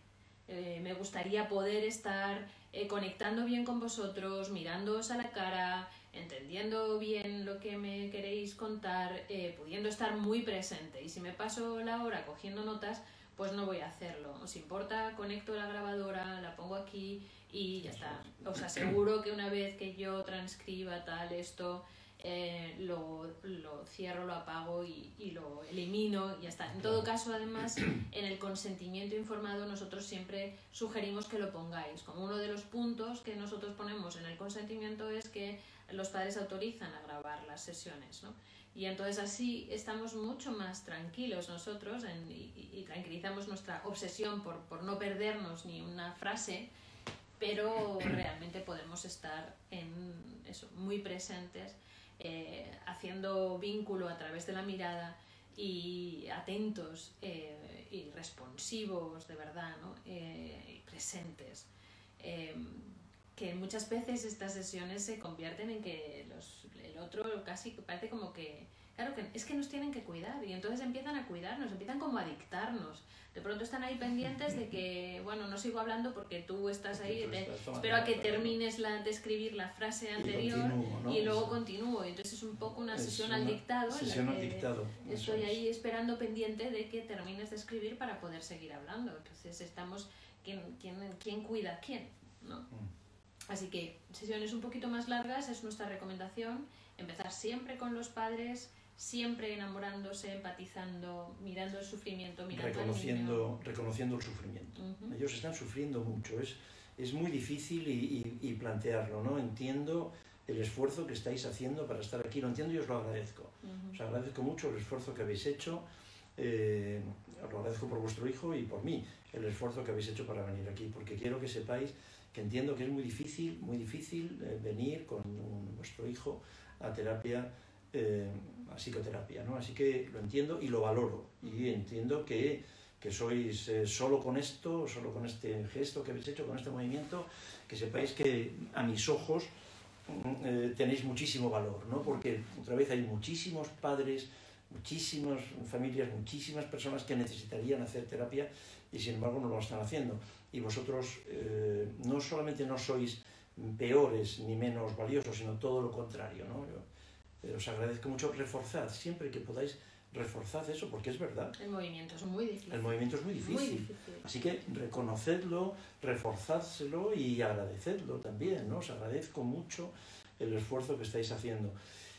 Speaker 1: me gustaría poder estar conectando bien con vosotros, mirándoos a la cara, entendiendo bien lo que me queréis contar, pudiendo estar muy presente. Y si me paso la hora cogiendo notas, pues no voy a hacerlo. ¿Os importa? Conecto la grabadora, la pongo aquí y ya está. Os aseguro que una vez que yo transcriba tal esto, eh, lo, lo, cierro, lo apago y, y, lo elimino y ya está. En todo caso, además, [CLEARS THROAT] en el consentimiento informado nosotros siempre sugerimos que lo pongáis. Como uno de los puntos que nosotros ponemos en el consentimiento es que los padres autorizan a grabar las sesiones. ¿no? Y entonces así estamos mucho más tranquilos nosotros y, tranquilizamos nuestra obsesión por, por, no perdernos ni una frase, pero realmente podemos estar en eso, muy presentes, eh, haciendo vínculo a través de la mirada y atentos eh, y responsivos de verdad, ¿no? Eh, y presentes. que muchas veces estas sesiones se convierten en que los el otro casi parece como que, claro, que es que nos tienen que cuidar y entonces empiezan a cuidarnos, empiezan como a dictarnos. De pronto están ahí pendientes de que, bueno, no sigo hablando porque tú estás ahí, espero a que termines la, de escribir la frase anterior y, luego continúo. Entonces es un poco una sesión al dictado.
Speaker 2: Sesión al dictado.
Speaker 1: Estoy ahí esperando pendiente de que termines de escribir para poder seguir hablando. Entonces estamos, ¿quién, quién, quién cuida a quién? ¿no? Mm. Así que sesiones un poquito más largas es nuestra recomendación. Empezar siempre con los padres, siempre enamorándose, empatizando, mirando el sufrimiento, mirando
Speaker 2: reconociendo, reconociendo el sufrimiento. Ellos están sufriendo mucho. Es, es muy difícil y, plantearlo, ¿no? Entiendo el esfuerzo que estáis haciendo para estar aquí, lo entiendo y os lo agradezco. Os agradezco mucho el esfuerzo que habéis hecho. Eh, os lo agradezco por vuestro hijo y por mí, el esfuerzo que habéis hecho para venir aquí, porque quiero que sepáis entiendo que es muy difícil, muy difícil eh, venir con nuestro hijo a terapia, eh, a psicoterapia, ¿no? Así que lo entiendo y lo valoro y entiendo que, que sois eh, solo con esto, solo con este gesto que habéis hecho, con este movimiento, que sepáis que a mis ojos mm, tenéis muchísimo valor, ¿no? Porque otra vez hay muchísimos padres muchísimas familias, muchísimas personas que necesitarían hacer terapia y sin embargo no lo están haciendo. Y vosotros eh, no solamente no sois peores ni menos valiosos, sino todo lo contrario. ¿no? Yo, eh, os agradezco mucho, reforzad siempre que podáis reforzad eso, porque es verdad.
Speaker 1: El movimiento es muy difícil.
Speaker 2: El movimiento es muy difícil. Así que reconocedlo, reforzádselo y agradecedlo también, ¿no? Os agradezco mucho el esfuerzo que estáis haciendo.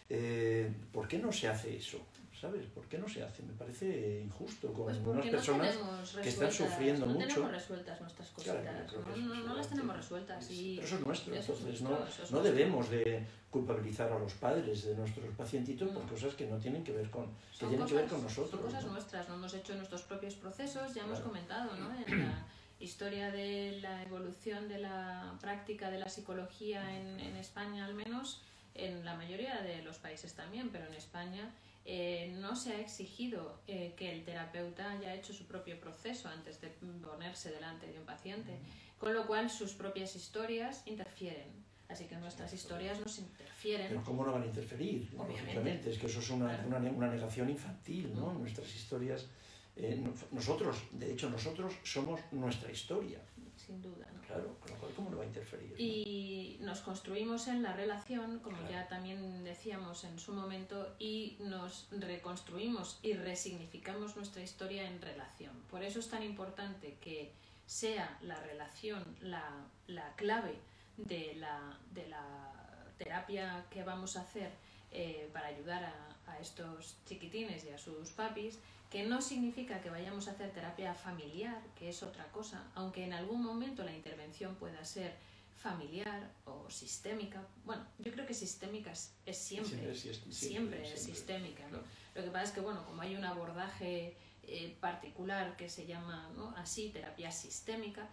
Speaker 2: Eh, ¿Por qué no se hace eso? ¿Sabes? ¿Por qué no se hace? Me parece injusto con
Speaker 1: pues
Speaker 2: unas personas que están sufriendo
Speaker 1: no
Speaker 2: mucho. No
Speaker 1: tenemos resueltas nuestras cositas, no, no, las tenemos resueltas. Y
Speaker 2: pero eso es nuestro, entonces no, no debemos de culpabilizar a los padres de nuestros pacientitos por cosas que no tienen que ver con, que tienen que ver con nosotros.
Speaker 1: Son cosas nuestras, no hemos hecho nuestros propios procesos, ya hemos comentado, ¿no? En la historia de la evolución de la práctica de la psicología en, en España al menos, en la mayoría de los países también, pero en España eh, no se ha exigido eh, que el terapeuta haya hecho su propio proceso antes de ponerse delante de un paciente, con lo cual sus propias historias interfieren. Así que nuestras historias nos interfieren.
Speaker 2: Pero ¿cómo no van a interferir? Obviamente. Es que eso es una, una, una negación infantil, ¿no? Nuestras historias... Eh, nosotros, de hecho, nosotros somos nuestra historia
Speaker 1: sin duda. ¿no?
Speaker 2: Claro, ¿cómo no va a interferir?
Speaker 1: Y nos construimos en la relación, como ya también decíamos en su momento, y nos reconstruimos y resignificamos nuestra historia en relación. Por eso es tan importante que sea la relación la, la clave de la, de la terapia que vamos a hacer eh, para ayudar a, a estos chiquitines y a sus papis que no significa que vayamos a hacer terapia familiar, que es otra cosa, aunque en algún momento la intervención pueda ser familiar o sistémica. Bueno, yo creo que sistémica es, siempre, siempre, es sistémica. Lo que pasa es que, bueno, como hay un abordaje eh, particular que se llama así, terapia sistémica,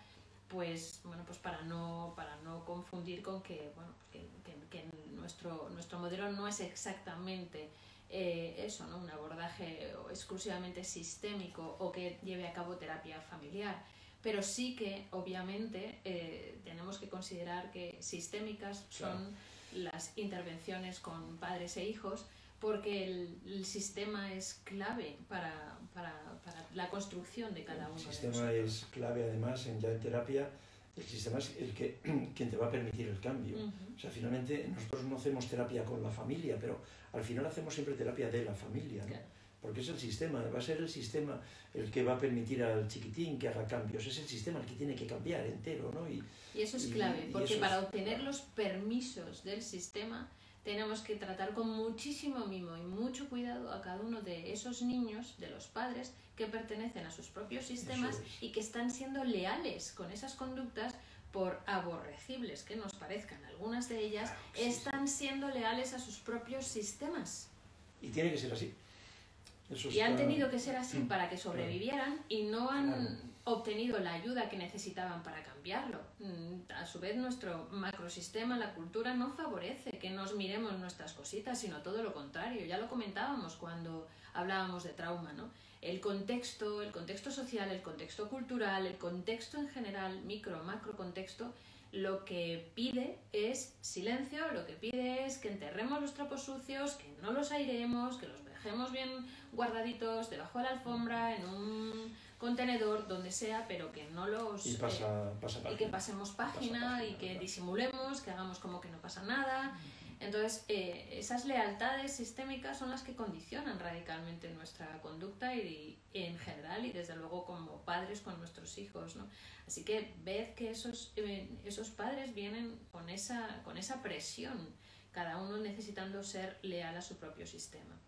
Speaker 1: pues bueno pues para no para no confundir con que bueno que, que nuestro nuestro modelo no es exactamente eh, eso, ¿no? un abordaje exclusivamente sistémico o que lleve a cabo terapia familiar. Pero sí que, obviamente, eh, tenemos que considerar que sistémicas son las intervenciones con padres e hijos, porque el, sistema es clave para, para, para, la construcción de cada uno.
Speaker 2: El sistema es clave, además, en, ya en terapia el sistema es el que [CLEARS THROAT] quien te va a permitir el cambio. O sea, finalmente nosotros no hacemos terapia con la familia, pero al final hacemos siempre terapia de la familia, ¿no? Porque es el sistema, va a ser el sistema el que va a permitir al chiquitín que haga cambios, es el sistema el que tiene que cambiar entero, ¿no?
Speaker 1: Y, eso es clave, porque para obtener los permisos del sistema tenemos que tratar con muchísimo mimo y mucho cuidado a cada uno de esos niños, de los padres, que pertenecen a sus propios sistemas y que están siendo leales con esas conductas por aborrecibles que nos parezcan algunas de ellas, están siendo leales a sus propios sistemas.
Speaker 2: Y tiene que ser así.
Speaker 1: y han tenido que ser así mm, para que sobrevivieran y no han obtenido la ayuda que necesitaban para cambiarlo. Mm, a su vez, nuestro macrosistema, la cultura, no favorece que nos miremos nuestras cositas, sino todo lo contrario. Ya lo comentábamos cuando hablábamos de trauma, ¿no? el contexto, el contexto social, el contexto cultural, el contexto en general, micro, macro contexto, lo que pide es silencio, lo que pide es que enterremos los trapos sucios, que no los airemos, que los dejemos bien guardaditos debajo de la alfombra, en un contenedor, donde sea, pero que no los...
Speaker 2: Y,
Speaker 1: eh, que pasemos página, y que disimulemos, que hagamos como que no pasa nada. Entonces, eh, esas lealtades sistémicas son las que condicionan radicalmente nuestra conducta y, en general y desde luego como padres con nuestros hijos. ¿no? Así que ved que esos, eh, esos padres vienen con esa, con esa presión, cada uno necesitando ser leal a su propio sistema.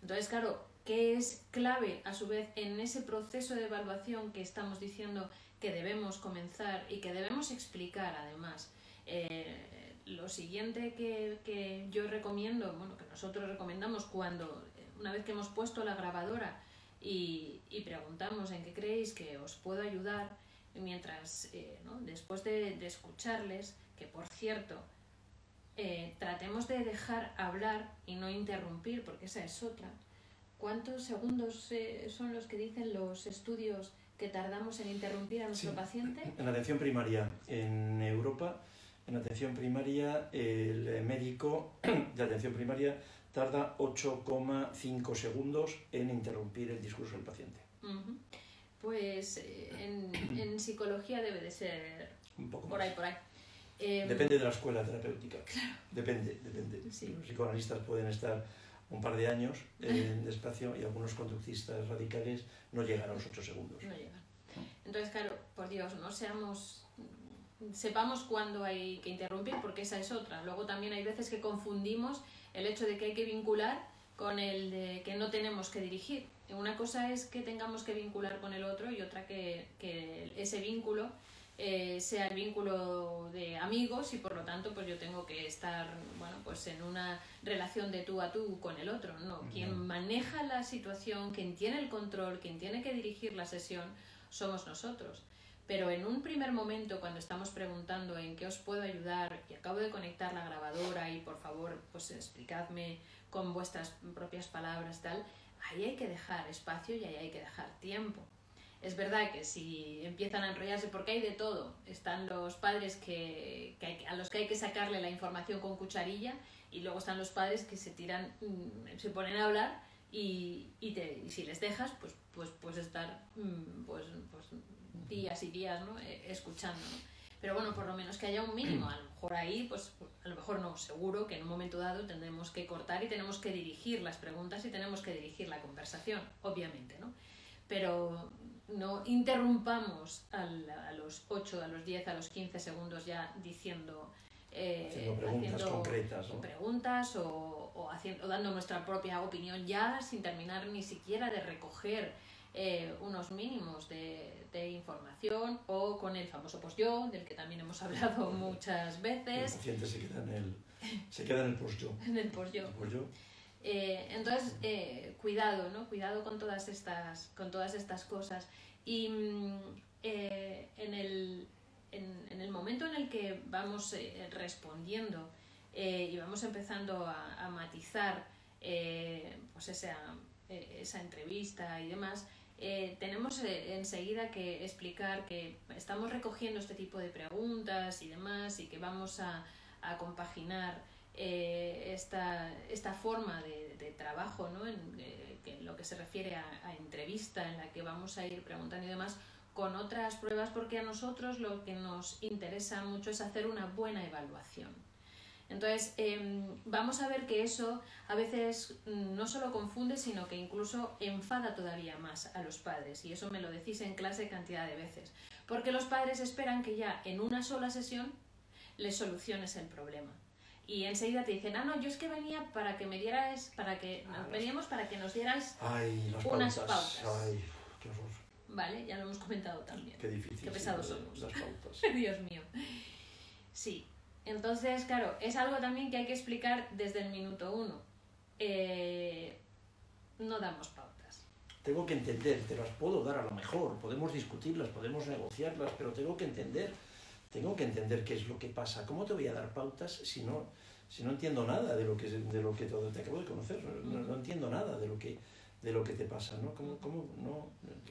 Speaker 1: Entonces, claro, ¿qué es clave a su vez en ese proceso de evaluación que estamos diciendo que debemos comenzar y que debemos explicar además? Eh, lo siguiente que, que, yo recomiendo, bueno, que nosotros recomendamos cuando, una vez que hemos puesto la grabadora y, y preguntamos en qué creéis que os puedo ayudar, mientras, eh, ¿no? después de, de, escucharles, que por cierto, eh, tratemos de dejar hablar y no interrumpir, porque esa es otra. ¿Cuántos segundos eh, son los que dicen los estudios que tardamos en interrumpir a nuestro paciente?
Speaker 2: En atención primaria en Europa En atención primaria, el médico de atención primaria tarda 8,5 segundos en interrumpir el discurso del paciente.
Speaker 1: Pues eh, en, en, psicología debe de ser
Speaker 2: Un poco
Speaker 1: por
Speaker 2: más.
Speaker 1: ahí, por ahí. Em,
Speaker 2: Depende de la escuela terapéutica. Depende, depende.
Speaker 1: Sí.
Speaker 2: Los psicoanalistas pueden estar un par de años en despacio y algunos conductistas radicales no llegan a los 8 segundos.
Speaker 1: No llegan. Entonces, claro, por Dios, no seamos. Sepamos cuándo hay que interrumpir, porque esa es otra. Luego también hay veces que confundimos el hecho de que hay que vincular con el de que no tenemos que dirigir. Una cosa es que tengamos que vincular con el otro y otra que, que ese vínculo eh, sea el vínculo de amigos y por lo tanto pues yo tengo que estar bueno pues en una relación de tú a tú con el otro no quien maneja la situación quien tiene el control quien tiene que dirigir la sesión somos nosotros. Pero en un primer momento cuando estamos preguntando en qué os puedo ayudar y acabo de conectar la grabadora y por favor pues explicadme con vuestras propias palabras tal ahí hay que dejar espacio y ahí hay que dejar tiempo es verdad que si empiezan a enrollarse, porque hay de todo, están los padres que, que hay- a los que hay que sacarle la información con cucharilla y luego están los padres que se tiran, mm, se ponen a hablar y, y, te, y si les dejas, pues pues puedes estar mm, pues, pues días y días ¿no? Eh, escuchando. Pero bueno, por lo menos que haya un mínimo. A lo mejor ahí, pues a lo mejor no, seguro que en un momento dado tendremos que cortar y tenemos que dirigir las preguntas y tenemos que dirigir la conversación, obviamente, ¿no? Pero no interrumpamos al- a los 8, a los 10, a los 15 segundos ya diciendo... eh,
Speaker 2: Haciendo preguntas
Speaker 1: haciendo
Speaker 2: concretas, ¿no?
Speaker 1: preguntas o, o haciendo, o dando nuestra propia opinión ya sin terminar ni siquiera de recoger eh, unos mínimos de, de información o con el famoso post-yo, del que también hemos hablado muchas
Speaker 2: El
Speaker 1: veces,
Speaker 2: paciente se queda en el, se queda en el post-yo. [LAUGHS]
Speaker 1: en el post-yo.
Speaker 2: El post-yo.
Speaker 1: Eh, entonces, eh, cuidado, ¿no? Cuidado con todas estas, con todas estas cosas. Y mm, eh, en, el, en, el momento en el que vamos respondiendo y vamos empezando a, matizar pues esa, eh, esa entrevista y demás, tenemos enseguida que explicar que estamos recogiendo este tipo de preguntas y demás y que vamos a, a compaginar eh, esta, esta forma de, de trabajo, ¿no? en, eh, lo que se refiere a, a entrevista, en la que vamos a ir preguntando y demás, con otras pruebas, porque a nosotros lo que nos interesa mucho es hacer una buena evaluación. Entonces, em, vamos a ver que eso a veces mm, no solo confunde, sino que incluso enfada todavía más a los padres. Y eso me lo decís en clase cantidad de veces. Porque los padres esperan que ya en una sola sesión les soluciones el problema. Y enseguida te dicen, ah, no, yo es que venía para que me dierais, para que,
Speaker 2: Ah,
Speaker 1: veníamos para que nos dierais,
Speaker 2: Ay, las
Speaker 1: Unas
Speaker 2: pautas.
Speaker 1: pautas.
Speaker 2: Ay, qué horror.
Speaker 1: vale, ya lo hemos comentado también.
Speaker 2: Qué difícil.
Speaker 1: Qué pesados
Speaker 2: siempre
Speaker 1: somos.
Speaker 2: Las pautas. [LAUGHS]
Speaker 1: Dios mío. Sí. Entonces, claro, es algo también que hay que explicar desde el minuto uno. Eh, no damos pautas.
Speaker 2: Tengo que entender, te las puedo dar a lo mejor, podemos discutirlas, podemos negociarlas, pero tengo que entender, tengo que entender qué es lo que pasa. ¿Cómo te voy a dar pautas si no, si no entiendo nada de lo que, de lo que todo te acabo de conocer? No, no entiendo nada de lo que, de lo que te pasa, ¿no? ¿Cómo, cómo no?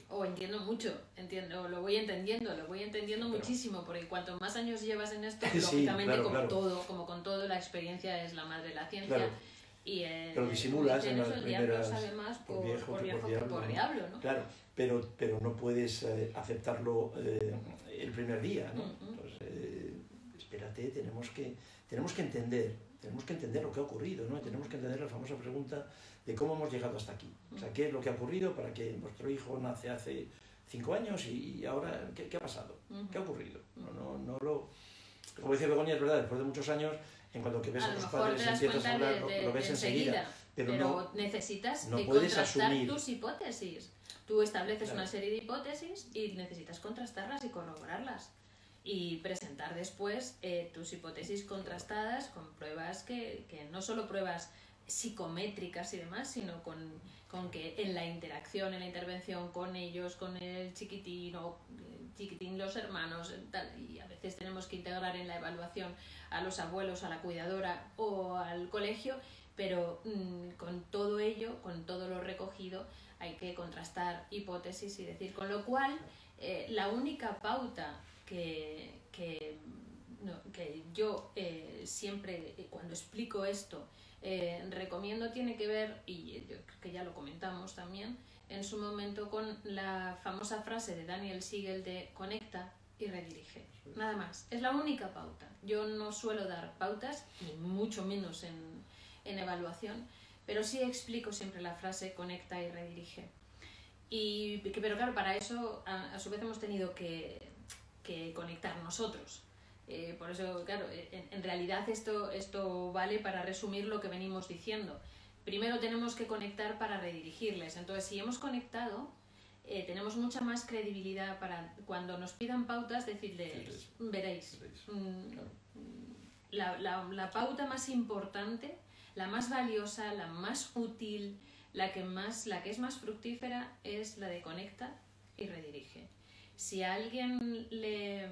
Speaker 1: O entiendo mucho, entiendo, lo voy entendiendo, lo voy entendiendo
Speaker 2: Pero-
Speaker 1: muchísimo, porque cuanto más años llevas en esto, [LAUGHS]
Speaker 2: Sí,
Speaker 1: lógicamente
Speaker 2: claro,
Speaker 1: como
Speaker 2: claro.
Speaker 1: todo, como con todo, la experiencia es la madre de la ciencia.
Speaker 2: Claro.
Speaker 1: Y eh,
Speaker 2: Pero disimulas en las
Speaker 1: el diablo
Speaker 2: primeras-
Speaker 1: sabe más
Speaker 2: por
Speaker 1: por,
Speaker 2: viejo
Speaker 1: por viejo
Speaker 2: por diablo,
Speaker 1: por diablo, ¿no?
Speaker 2: Claro, pero, pero no puedes eh, aceptarlo eh, el primer día, ¿no?
Speaker 1: Ujú.
Speaker 2: Entonces, eh, espérate, tenemos que, tenemos que entender, tenemos que entender lo que ha ocurrido, ¿no? Tenemos que entender la famosa pregunta de cómo hemos llegado hasta aquí. O sea, qué es lo que ha ocurrido para que vuestro hijo nace hace cinco años y, ahora, ¿qué, qué ha pasado? ¿Qué ha ocurrido? No, no, no lo... Como decía Begoña, es verdad, después de muchos años, en cuanto que ves a,
Speaker 1: a lo
Speaker 2: los padres
Speaker 1: cuenta
Speaker 2: hablar,
Speaker 1: de,
Speaker 2: lo, lo ves enseguida. Pero,
Speaker 1: pero
Speaker 2: no,
Speaker 1: necesitas
Speaker 2: no
Speaker 1: de
Speaker 2: puedes
Speaker 1: contrastar
Speaker 2: asumir.
Speaker 1: tus hipótesis. Tú estableces
Speaker 2: Claro.
Speaker 1: una serie de hipótesis y necesitas contrastarlas y corroborarlas. Y presentar después eh, tus hipótesis contrastadas con pruebas que, que no solo pruebas psicométricas y demás, sino con, con que en la interacción, en la intervención con ellos, con el chiquitín o eh, chiquitín, los hermanos, tal, y a veces tenemos que integrar en la evaluación a los abuelos, a la cuidadora o al colegio, pero mm, con todo ello, con todo lo recogido, hay que contrastar hipótesis y decir, con lo cual, eh, la única pauta que, que yo eh, siempre eh, cuando explico esto eh, recomiendo tiene que ver, y que ya lo comentamos también, en su momento con la famosa frase de Daniel Siegel de conecta y redirige. Nada más. Es la única pauta. Yo no suelo dar pautas, ni mucho menos en, en evaluación, pero sí explico siempre la frase conecta y redirige. Y, pero claro, para eso a, su vez hemos tenido que, que conectar nosotros. Eh, por eso, claro, en, en, realidad esto, esto vale para resumir lo que venimos diciendo. Primero tenemos que conectar para redirigirles. Entonces, si hemos conectado, eh, tenemos mucha más credibilidad para cuando nos pidan pautas decirles, veréis. Mm, la, la, la, pauta más importante, la más valiosa, la más útil, la que, más, la que es más fructífera es la de conecta y redirige. Si a alguien le...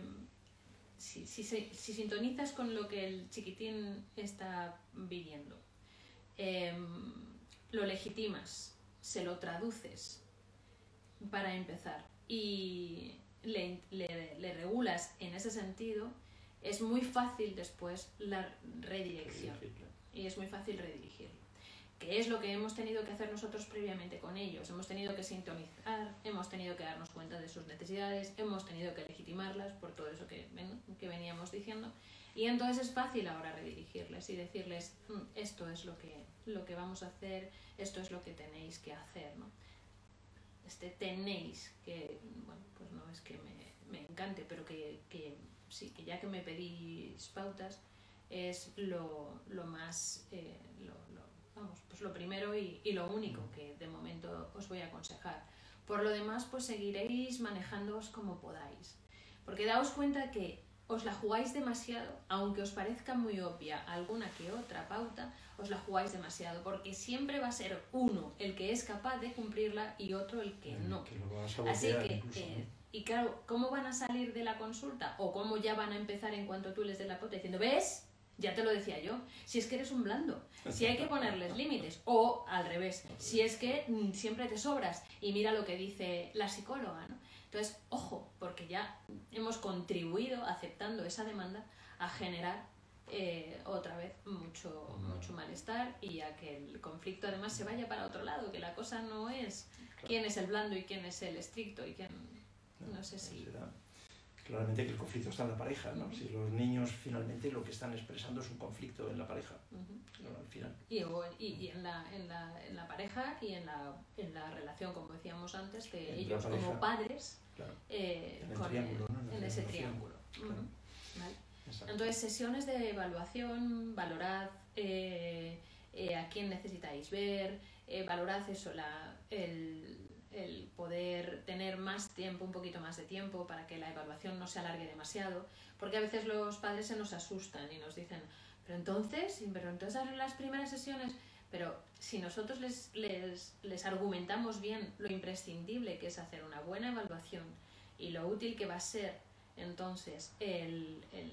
Speaker 1: Si, si, si sintonizas con lo que el chiquitín está viviendo, eh, lo legitimas, se lo traduces, para empezar y le, le, le, regulas en ese sentido, es muy fácil después la redirección. Y es muy fácil redirigirlo. Que es lo que hemos tenido que hacer nosotros previamente con ellos. Hemos tenido que sintonizar, hemos tenido que darnos cuenta de sus necesidades, hemos tenido que legitimarlas por todo eso que, que veníamos diciendo. Y entonces es fácil ahora redirigirles y decirles, mm, esto es lo que, lo que vamos a hacer, esto es lo que tenéis que hacer. ¿no? este tenéis, que bueno, pues no es que me, me encante, pero que, que, sí, que ya que me pedís pautas, es lo, lo más, eh, lo, vamos, pues lo primero y, y, lo único que de momento os voy a aconsejar. Por lo demás, pues seguiréis manejándoos como podáis. Porque daos cuenta que os la jugáis demasiado, aunque os parezca muy obvia alguna que otra pauta, os la jugáis demasiado, porque siempre va a ser uno el que es capaz de cumplirla y otro el que no.
Speaker 2: Que
Speaker 1: Así que,
Speaker 2: incluso,
Speaker 1: eh, y claro, ¿cómo van a salir de la consulta? O cómo ya van a empezar en cuanto tú les des la pauta diciendo, ¿ves? Ya te lo decía yo, si es que eres un blando, si hay que ponerles límites, o al revés, si es que mm, siempre te sobras, y mira lo que dice la psicóloga, ¿no? Entonces, ojo, porque ya hemos contribuido, aceptando esa demanda, a generar eh, otra vez mucho, mucho malestar y a que el conflicto además se vaya para otro lado, que la cosa no es quién es el blando y quién es el estricto y quién, no sé si...
Speaker 2: Claramente que el conflicto está en la pareja, ¿no? Si los niños finalmente lo que están expresando es un conflicto en la pareja,
Speaker 1: Uh -huh.
Speaker 2: ¿no? al final.
Speaker 1: Y, y, y en, la, en, la, en, la, pareja y en la, en la relación, como decíamos antes, de ellos
Speaker 2: pareja,
Speaker 1: como padres
Speaker 2: Claro.
Speaker 1: eh,
Speaker 2: En
Speaker 1: con
Speaker 2: triángulo, ¿no? En
Speaker 1: ese triángulo.
Speaker 2: Claro.
Speaker 1: Ujú. ¿Vale? Entonces, sesiones de evaluación, valorad eh, eh, a quién necesitáis ver, eh, valorad eso, la, el, tiempo, un poquito más de tiempo para que la evaluación no se alargue demasiado, porque a veces los padres se nos asustan y nos dicen, pero entonces, pero entonces en las primeras sesiones, pero si nosotros les, les, les argumentamos bien lo imprescindible que es hacer una buena evaluación y lo útil que va a ser entonces el, el,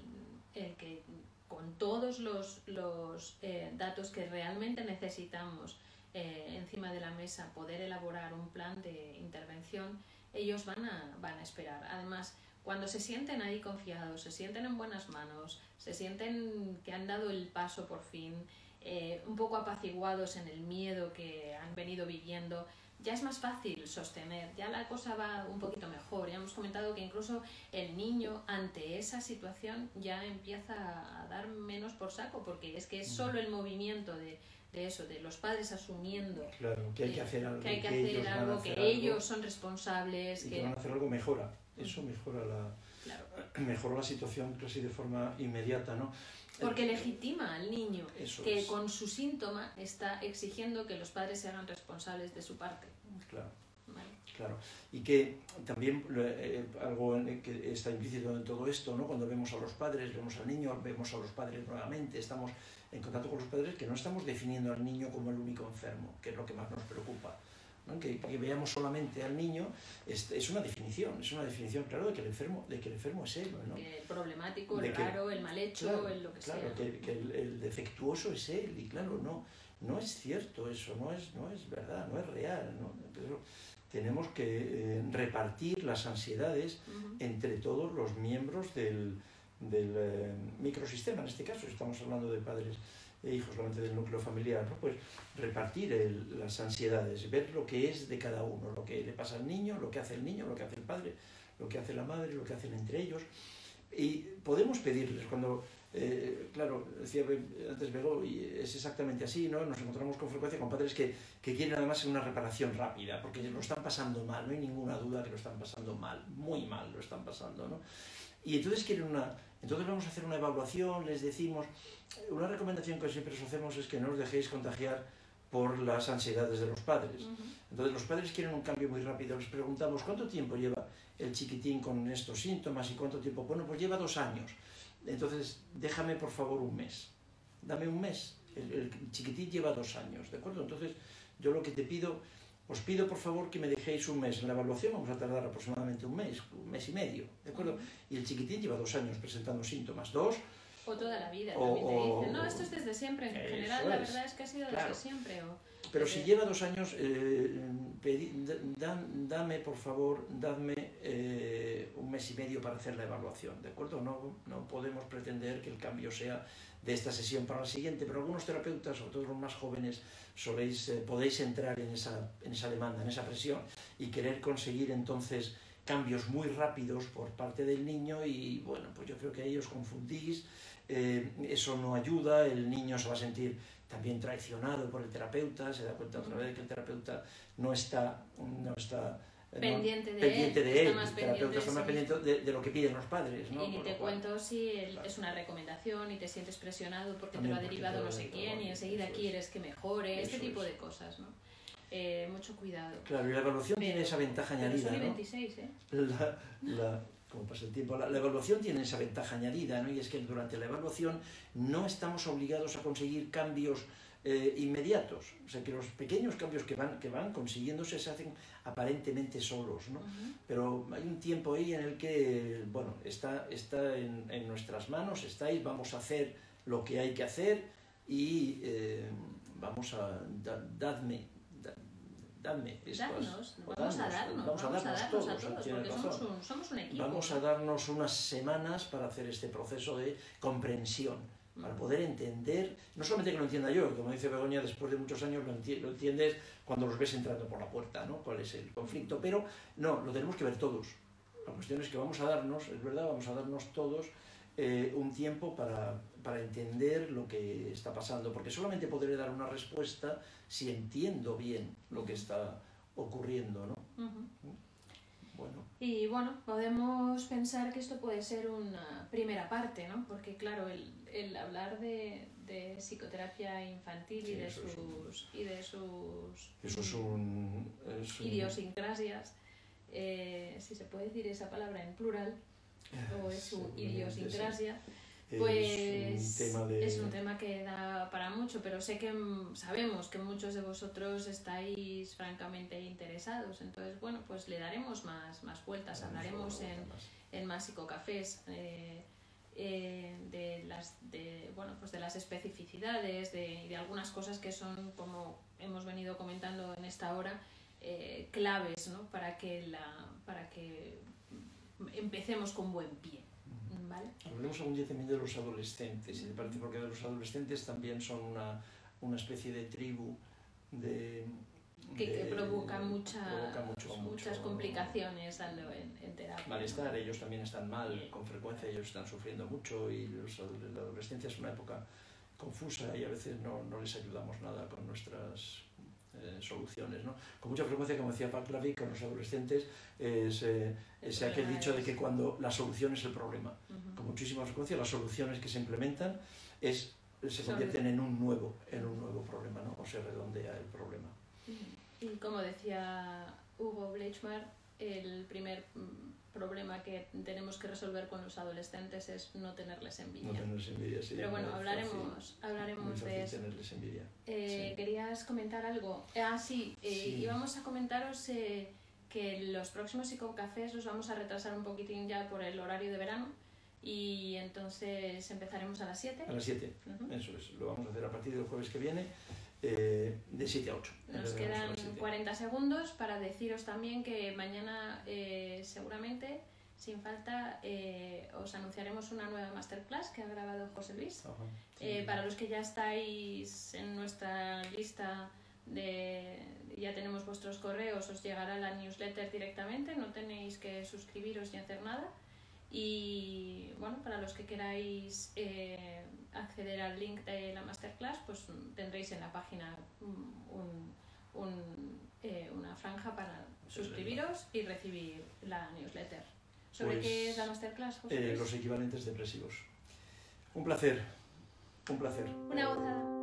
Speaker 1: el que con todos los, los eh, datos que realmente necesitamos eh, encima de la mesa poder elaborar un plan de intervención, ellos van a, van a esperar. Además, cuando se sienten ahí confiados, se sienten en buenas manos, se sienten que han dado el paso por fin, eh, un poco apaciguados en el miedo que han venido viviendo, ya es más fácil sostener, ya la cosa va un poquito mejor. Ya hemos comentado que incluso el niño ante esa situación ya empieza a dar menos por saco, porque es que es solo el movimiento de, de eso, de los padres asumiendo
Speaker 2: Claro, que hay que hacer algo,
Speaker 1: que, hay que hacer
Speaker 2: ellos
Speaker 1: algo,
Speaker 2: hacer
Speaker 1: que
Speaker 2: algo,
Speaker 1: ellos son responsables,
Speaker 2: y que
Speaker 1: que
Speaker 2: van a hacer algo mejora. Eso mejora la,
Speaker 1: claro, [CLEARS THROAT]
Speaker 2: mejora la situación casi de forma inmediata, ¿no?
Speaker 1: porque
Speaker 2: Eh,
Speaker 1: legitima al niño
Speaker 2: Eso
Speaker 1: que
Speaker 2: es.
Speaker 1: con su síntoma está exigiendo que los padres se hagan responsables de su parte.
Speaker 2: Claro. Claro, y que también eh, algo que está implícito en todo esto, ¿no? cuando vemos a los padres, vemos al niño, vemos a los padres nuevamente, estamos en contacto con los padres, que no estamos definiendo al niño como el único enfermo, que es lo que más nos preocupa. ¿no? Que, que veamos solamente al niño es, es una definición, es una definición, claro, de que el enfermo, de que el enfermo es él. ¿no?
Speaker 1: El problemático,
Speaker 2: De
Speaker 1: el
Speaker 2: que-
Speaker 1: raro, el mal hecho,
Speaker 2: Claro,
Speaker 1: el lo que
Speaker 2: claro,
Speaker 1: sea.
Speaker 2: que, que el, el defectuoso es él, y claro, no, no es cierto eso, no es, no es verdad, no es real. ¿no? Pero tenemos que eh, repartir las ansiedades entre todos los miembros del, del eh, microsistema, en este caso, estamos hablando de padres e hijos, solamente del núcleo familiar, ¿no? pues repartir el, las ansiedades, ver lo que es de cada uno, lo que le pasa al niño, lo que hace el niño, lo que hace el padre, lo que hace la madre, lo que hacen entre ellos. Y podemos pedirles, cuando, eh, claro, decía antes Bego, y es exactamente así, ¿no? Nos encontramos con frecuencia con padres que, que quieren además una reparación rápida, porque lo están pasando mal, no hay ninguna duda que lo están pasando mal, muy mal lo están pasando, ¿no? Y entonces quieren una... Entonces vamos a hacer una evaluación, les decimos... Una recomendación que siempre os hacemos es que no os dejéis contagiar por las ansiedades de los padres. Entonces los padres quieren un cambio muy rápido. Les preguntamos, ¿cuánto tiempo lleva el chiquitín con estos síntomas y cuánto tiempo? Bueno, pues lleva dos años. Entonces, déjame por favor un mes. Dame un mes. El, el chiquitín lleva dos años, ¿de acuerdo? Entonces, yo lo que te pido, os pido por favor que me dejéis un mes. En la evaluación vamos a tardar aproximadamente un mes, un mes y medio, ¿de acuerdo? Y el chiquitín lleva dos años presentando síntomas. Dos,
Speaker 1: O toda la vida,
Speaker 2: O-
Speaker 1: también te dicen. No, esto es desde siempre. En general, la verdad es que ha sido
Speaker 2: Claro.
Speaker 1: desde siempre. O,
Speaker 2: Pero si lleva dos años, eh, dan- dame, por favor, dadme eh, un mes y medio para hacer la evaluación, ¿de acuerdo? No, no podemos pretender que el cambio sea de esta sesión para la siguiente, pero algunos terapeutas, sobre todo los más jóvenes, soléis, eh, podéis entrar en esa, en esa demanda, en esa presión y querer conseguir entonces cambios muy rápidos por parte del niño y bueno, pues yo creo que ahí os confundís, eso no ayuda, el niño se va a sentir también traicionado por el terapeuta, se da cuenta otra vez que el terapeuta no está, no está eh, no-
Speaker 1: pendiente de
Speaker 2: pendiente
Speaker 1: él,
Speaker 2: de él, el terapeuta
Speaker 1: de
Speaker 2: está más pendiente de, de lo que piden los padres. ¿no?
Speaker 1: Y ni te
Speaker 2: lo cual-
Speaker 1: cuento si el-
Speaker 2: claro.
Speaker 1: es una recomendación y te sientes presionado porque
Speaker 2: También
Speaker 1: te va
Speaker 2: porque
Speaker 1: derivado no sé quién y enseguida
Speaker 2: es.
Speaker 1: quieres que mejore, este tipo
Speaker 2: es.
Speaker 1: de cosas, ¿no? Eh, mucho cuidado.
Speaker 2: Claro, y la evaluación tiene esa ventaja añadida,
Speaker 1: son y
Speaker 2: ¿no?
Speaker 1: 26, ¿eh?
Speaker 2: la, la- como pasa el tiempo, la, la evaluación tiene esa ventaja añadida, ¿no? y es que durante la evaluación no estamos obligados a conseguir cambios eh, inmediatos, o sea que los pequeños cambios que van, que van consiguiéndose se hacen aparentemente solos, ¿no? Pero hay un tiempo ahí en el que, bueno, está, está en, en nuestras manos, estáis, vamos a hacer lo que hay que hacer y eh, vamos a, da- dadme, da- dadme estas-
Speaker 1: Darnos,
Speaker 2: o
Speaker 1: vamos a darnos, vamos a darnos a todos, porque somos un, somos un equipo.
Speaker 2: Vamos a darnos unas semanas para hacer este proceso de comprensión, para
Speaker 1: Ujú.
Speaker 2: poder entender, no solamente que lo entienda yo, como dice Begoña, después de muchos años lo, enti- lo entiendes cuando los ves entrando por la puerta, ¿no? ¿Cuál es el conflicto? Pero no, lo tenemos que ver todos. La cuestión es que vamos a darnos, es verdad, vamos a darnos todos eh, un tiempo para, para entender lo que está pasando, porque solamente podré dar una respuesta si entiendo bien lo que está ocurriendo, ¿no? Bueno,
Speaker 1: Y bueno, podemos pensar que esto puede ser una primera parte, ¿no? Porque claro, el, el hablar de, de psicoterapia infantil
Speaker 2: Sí,
Speaker 1: y, de
Speaker 2: eso es un-
Speaker 1: sus, y de sus
Speaker 2: eso es un... es un-
Speaker 1: idiosincrasias, eh, si se puede decir esa palabra en plural, o es su idiosincrasia,
Speaker 2: sí.
Speaker 1: Pues
Speaker 2: es un tema de...
Speaker 1: es un tema que da para mucho, pero sé que mm, sabemos que muchos de vosotros estáis francamente interesados, entonces bueno, pues le daremos más, más vueltas, hablaremos en, en más psicocafés eh, eh, de las de bueno pues de las especificidades de, y de algunas cosas que son como hemos venido comentando en esta hora eh, claves ¿no? para que la para que empecemos con buen pie ¿vale?
Speaker 2: Hablemos algún día también de los adolescentes, si te parece, porque los adolescentes también son una, una especie de tribu de...
Speaker 1: que, provoca, mucha,
Speaker 2: provoca mucho-
Speaker 1: muchas
Speaker 2: mucho
Speaker 1: complicaciones en, en terapia ¿no?
Speaker 2: Malestar, ellos también están mal, con frecuencia ellos están sufriendo mucho y los la adolescencia es una época confusa y a veces no, no les ayudamos nada con nuestras eh, soluciones. ¿no? Con mucha frecuencia, como decía Pavlovich, con los adolescentes es, eh, es aquel dicho de que cuando la solución es el problema. Con muchísima frecuencia las soluciones que se implementan es, se convierten en un nuevo, en un nuevo problema, ¿no? o se redondea el problema.
Speaker 1: Y como decía Hugo Bleichmar, el primer mm, problema que tenemos que resolver con los adolescentes es no tenerles envidia.
Speaker 2: No tenerles envidia, sí.
Speaker 1: Pero bueno, hablaremos,
Speaker 2: fácil,
Speaker 1: hablaremos de eso.
Speaker 2: tenerles envidia.
Speaker 1: Eh,
Speaker 2: sí.
Speaker 1: ¿Querías comentar algo? Ah, sí, eh,
Speaker 2: Sí.
Speaker 1: íbamos a comentaros eh, que los próximos psicocafés los vamos a retrasar un poquitín ya por el horario de verano y entonces empezaremos a las 7.
Speaker 2: A las 7,
Speaker 1: Ujú.
Speaker 2: eso es. Lo vamos a hacer a partir del jueves que viene, eh, de 7 a 8.
Speaker 1: Nos quedan
Speaker 2: las 7.
Speaker 1: 40 segundos para deciros también que mañana eh, seguramente sin falta, eh, os anunciaremos una nueva masterclass que ha grabado José Luis. Eh, para los que ya estáis en nuestra lista de ya tenemos vuestros correos, os llegará la newsletter directamente, no tenéis que suscribiros ni hacer nada. Y bueno, para los que queráis eh, acceder al link de la masterclass, pues tendréis en la página un, una franja para suscribiros y recibir la newsletter. ¿Sobre qué pues, es la masterclass?
Speaker 2: Eh, los equivalentes depresivos. Un placer, un placer.
Speaker 1: Una gozada.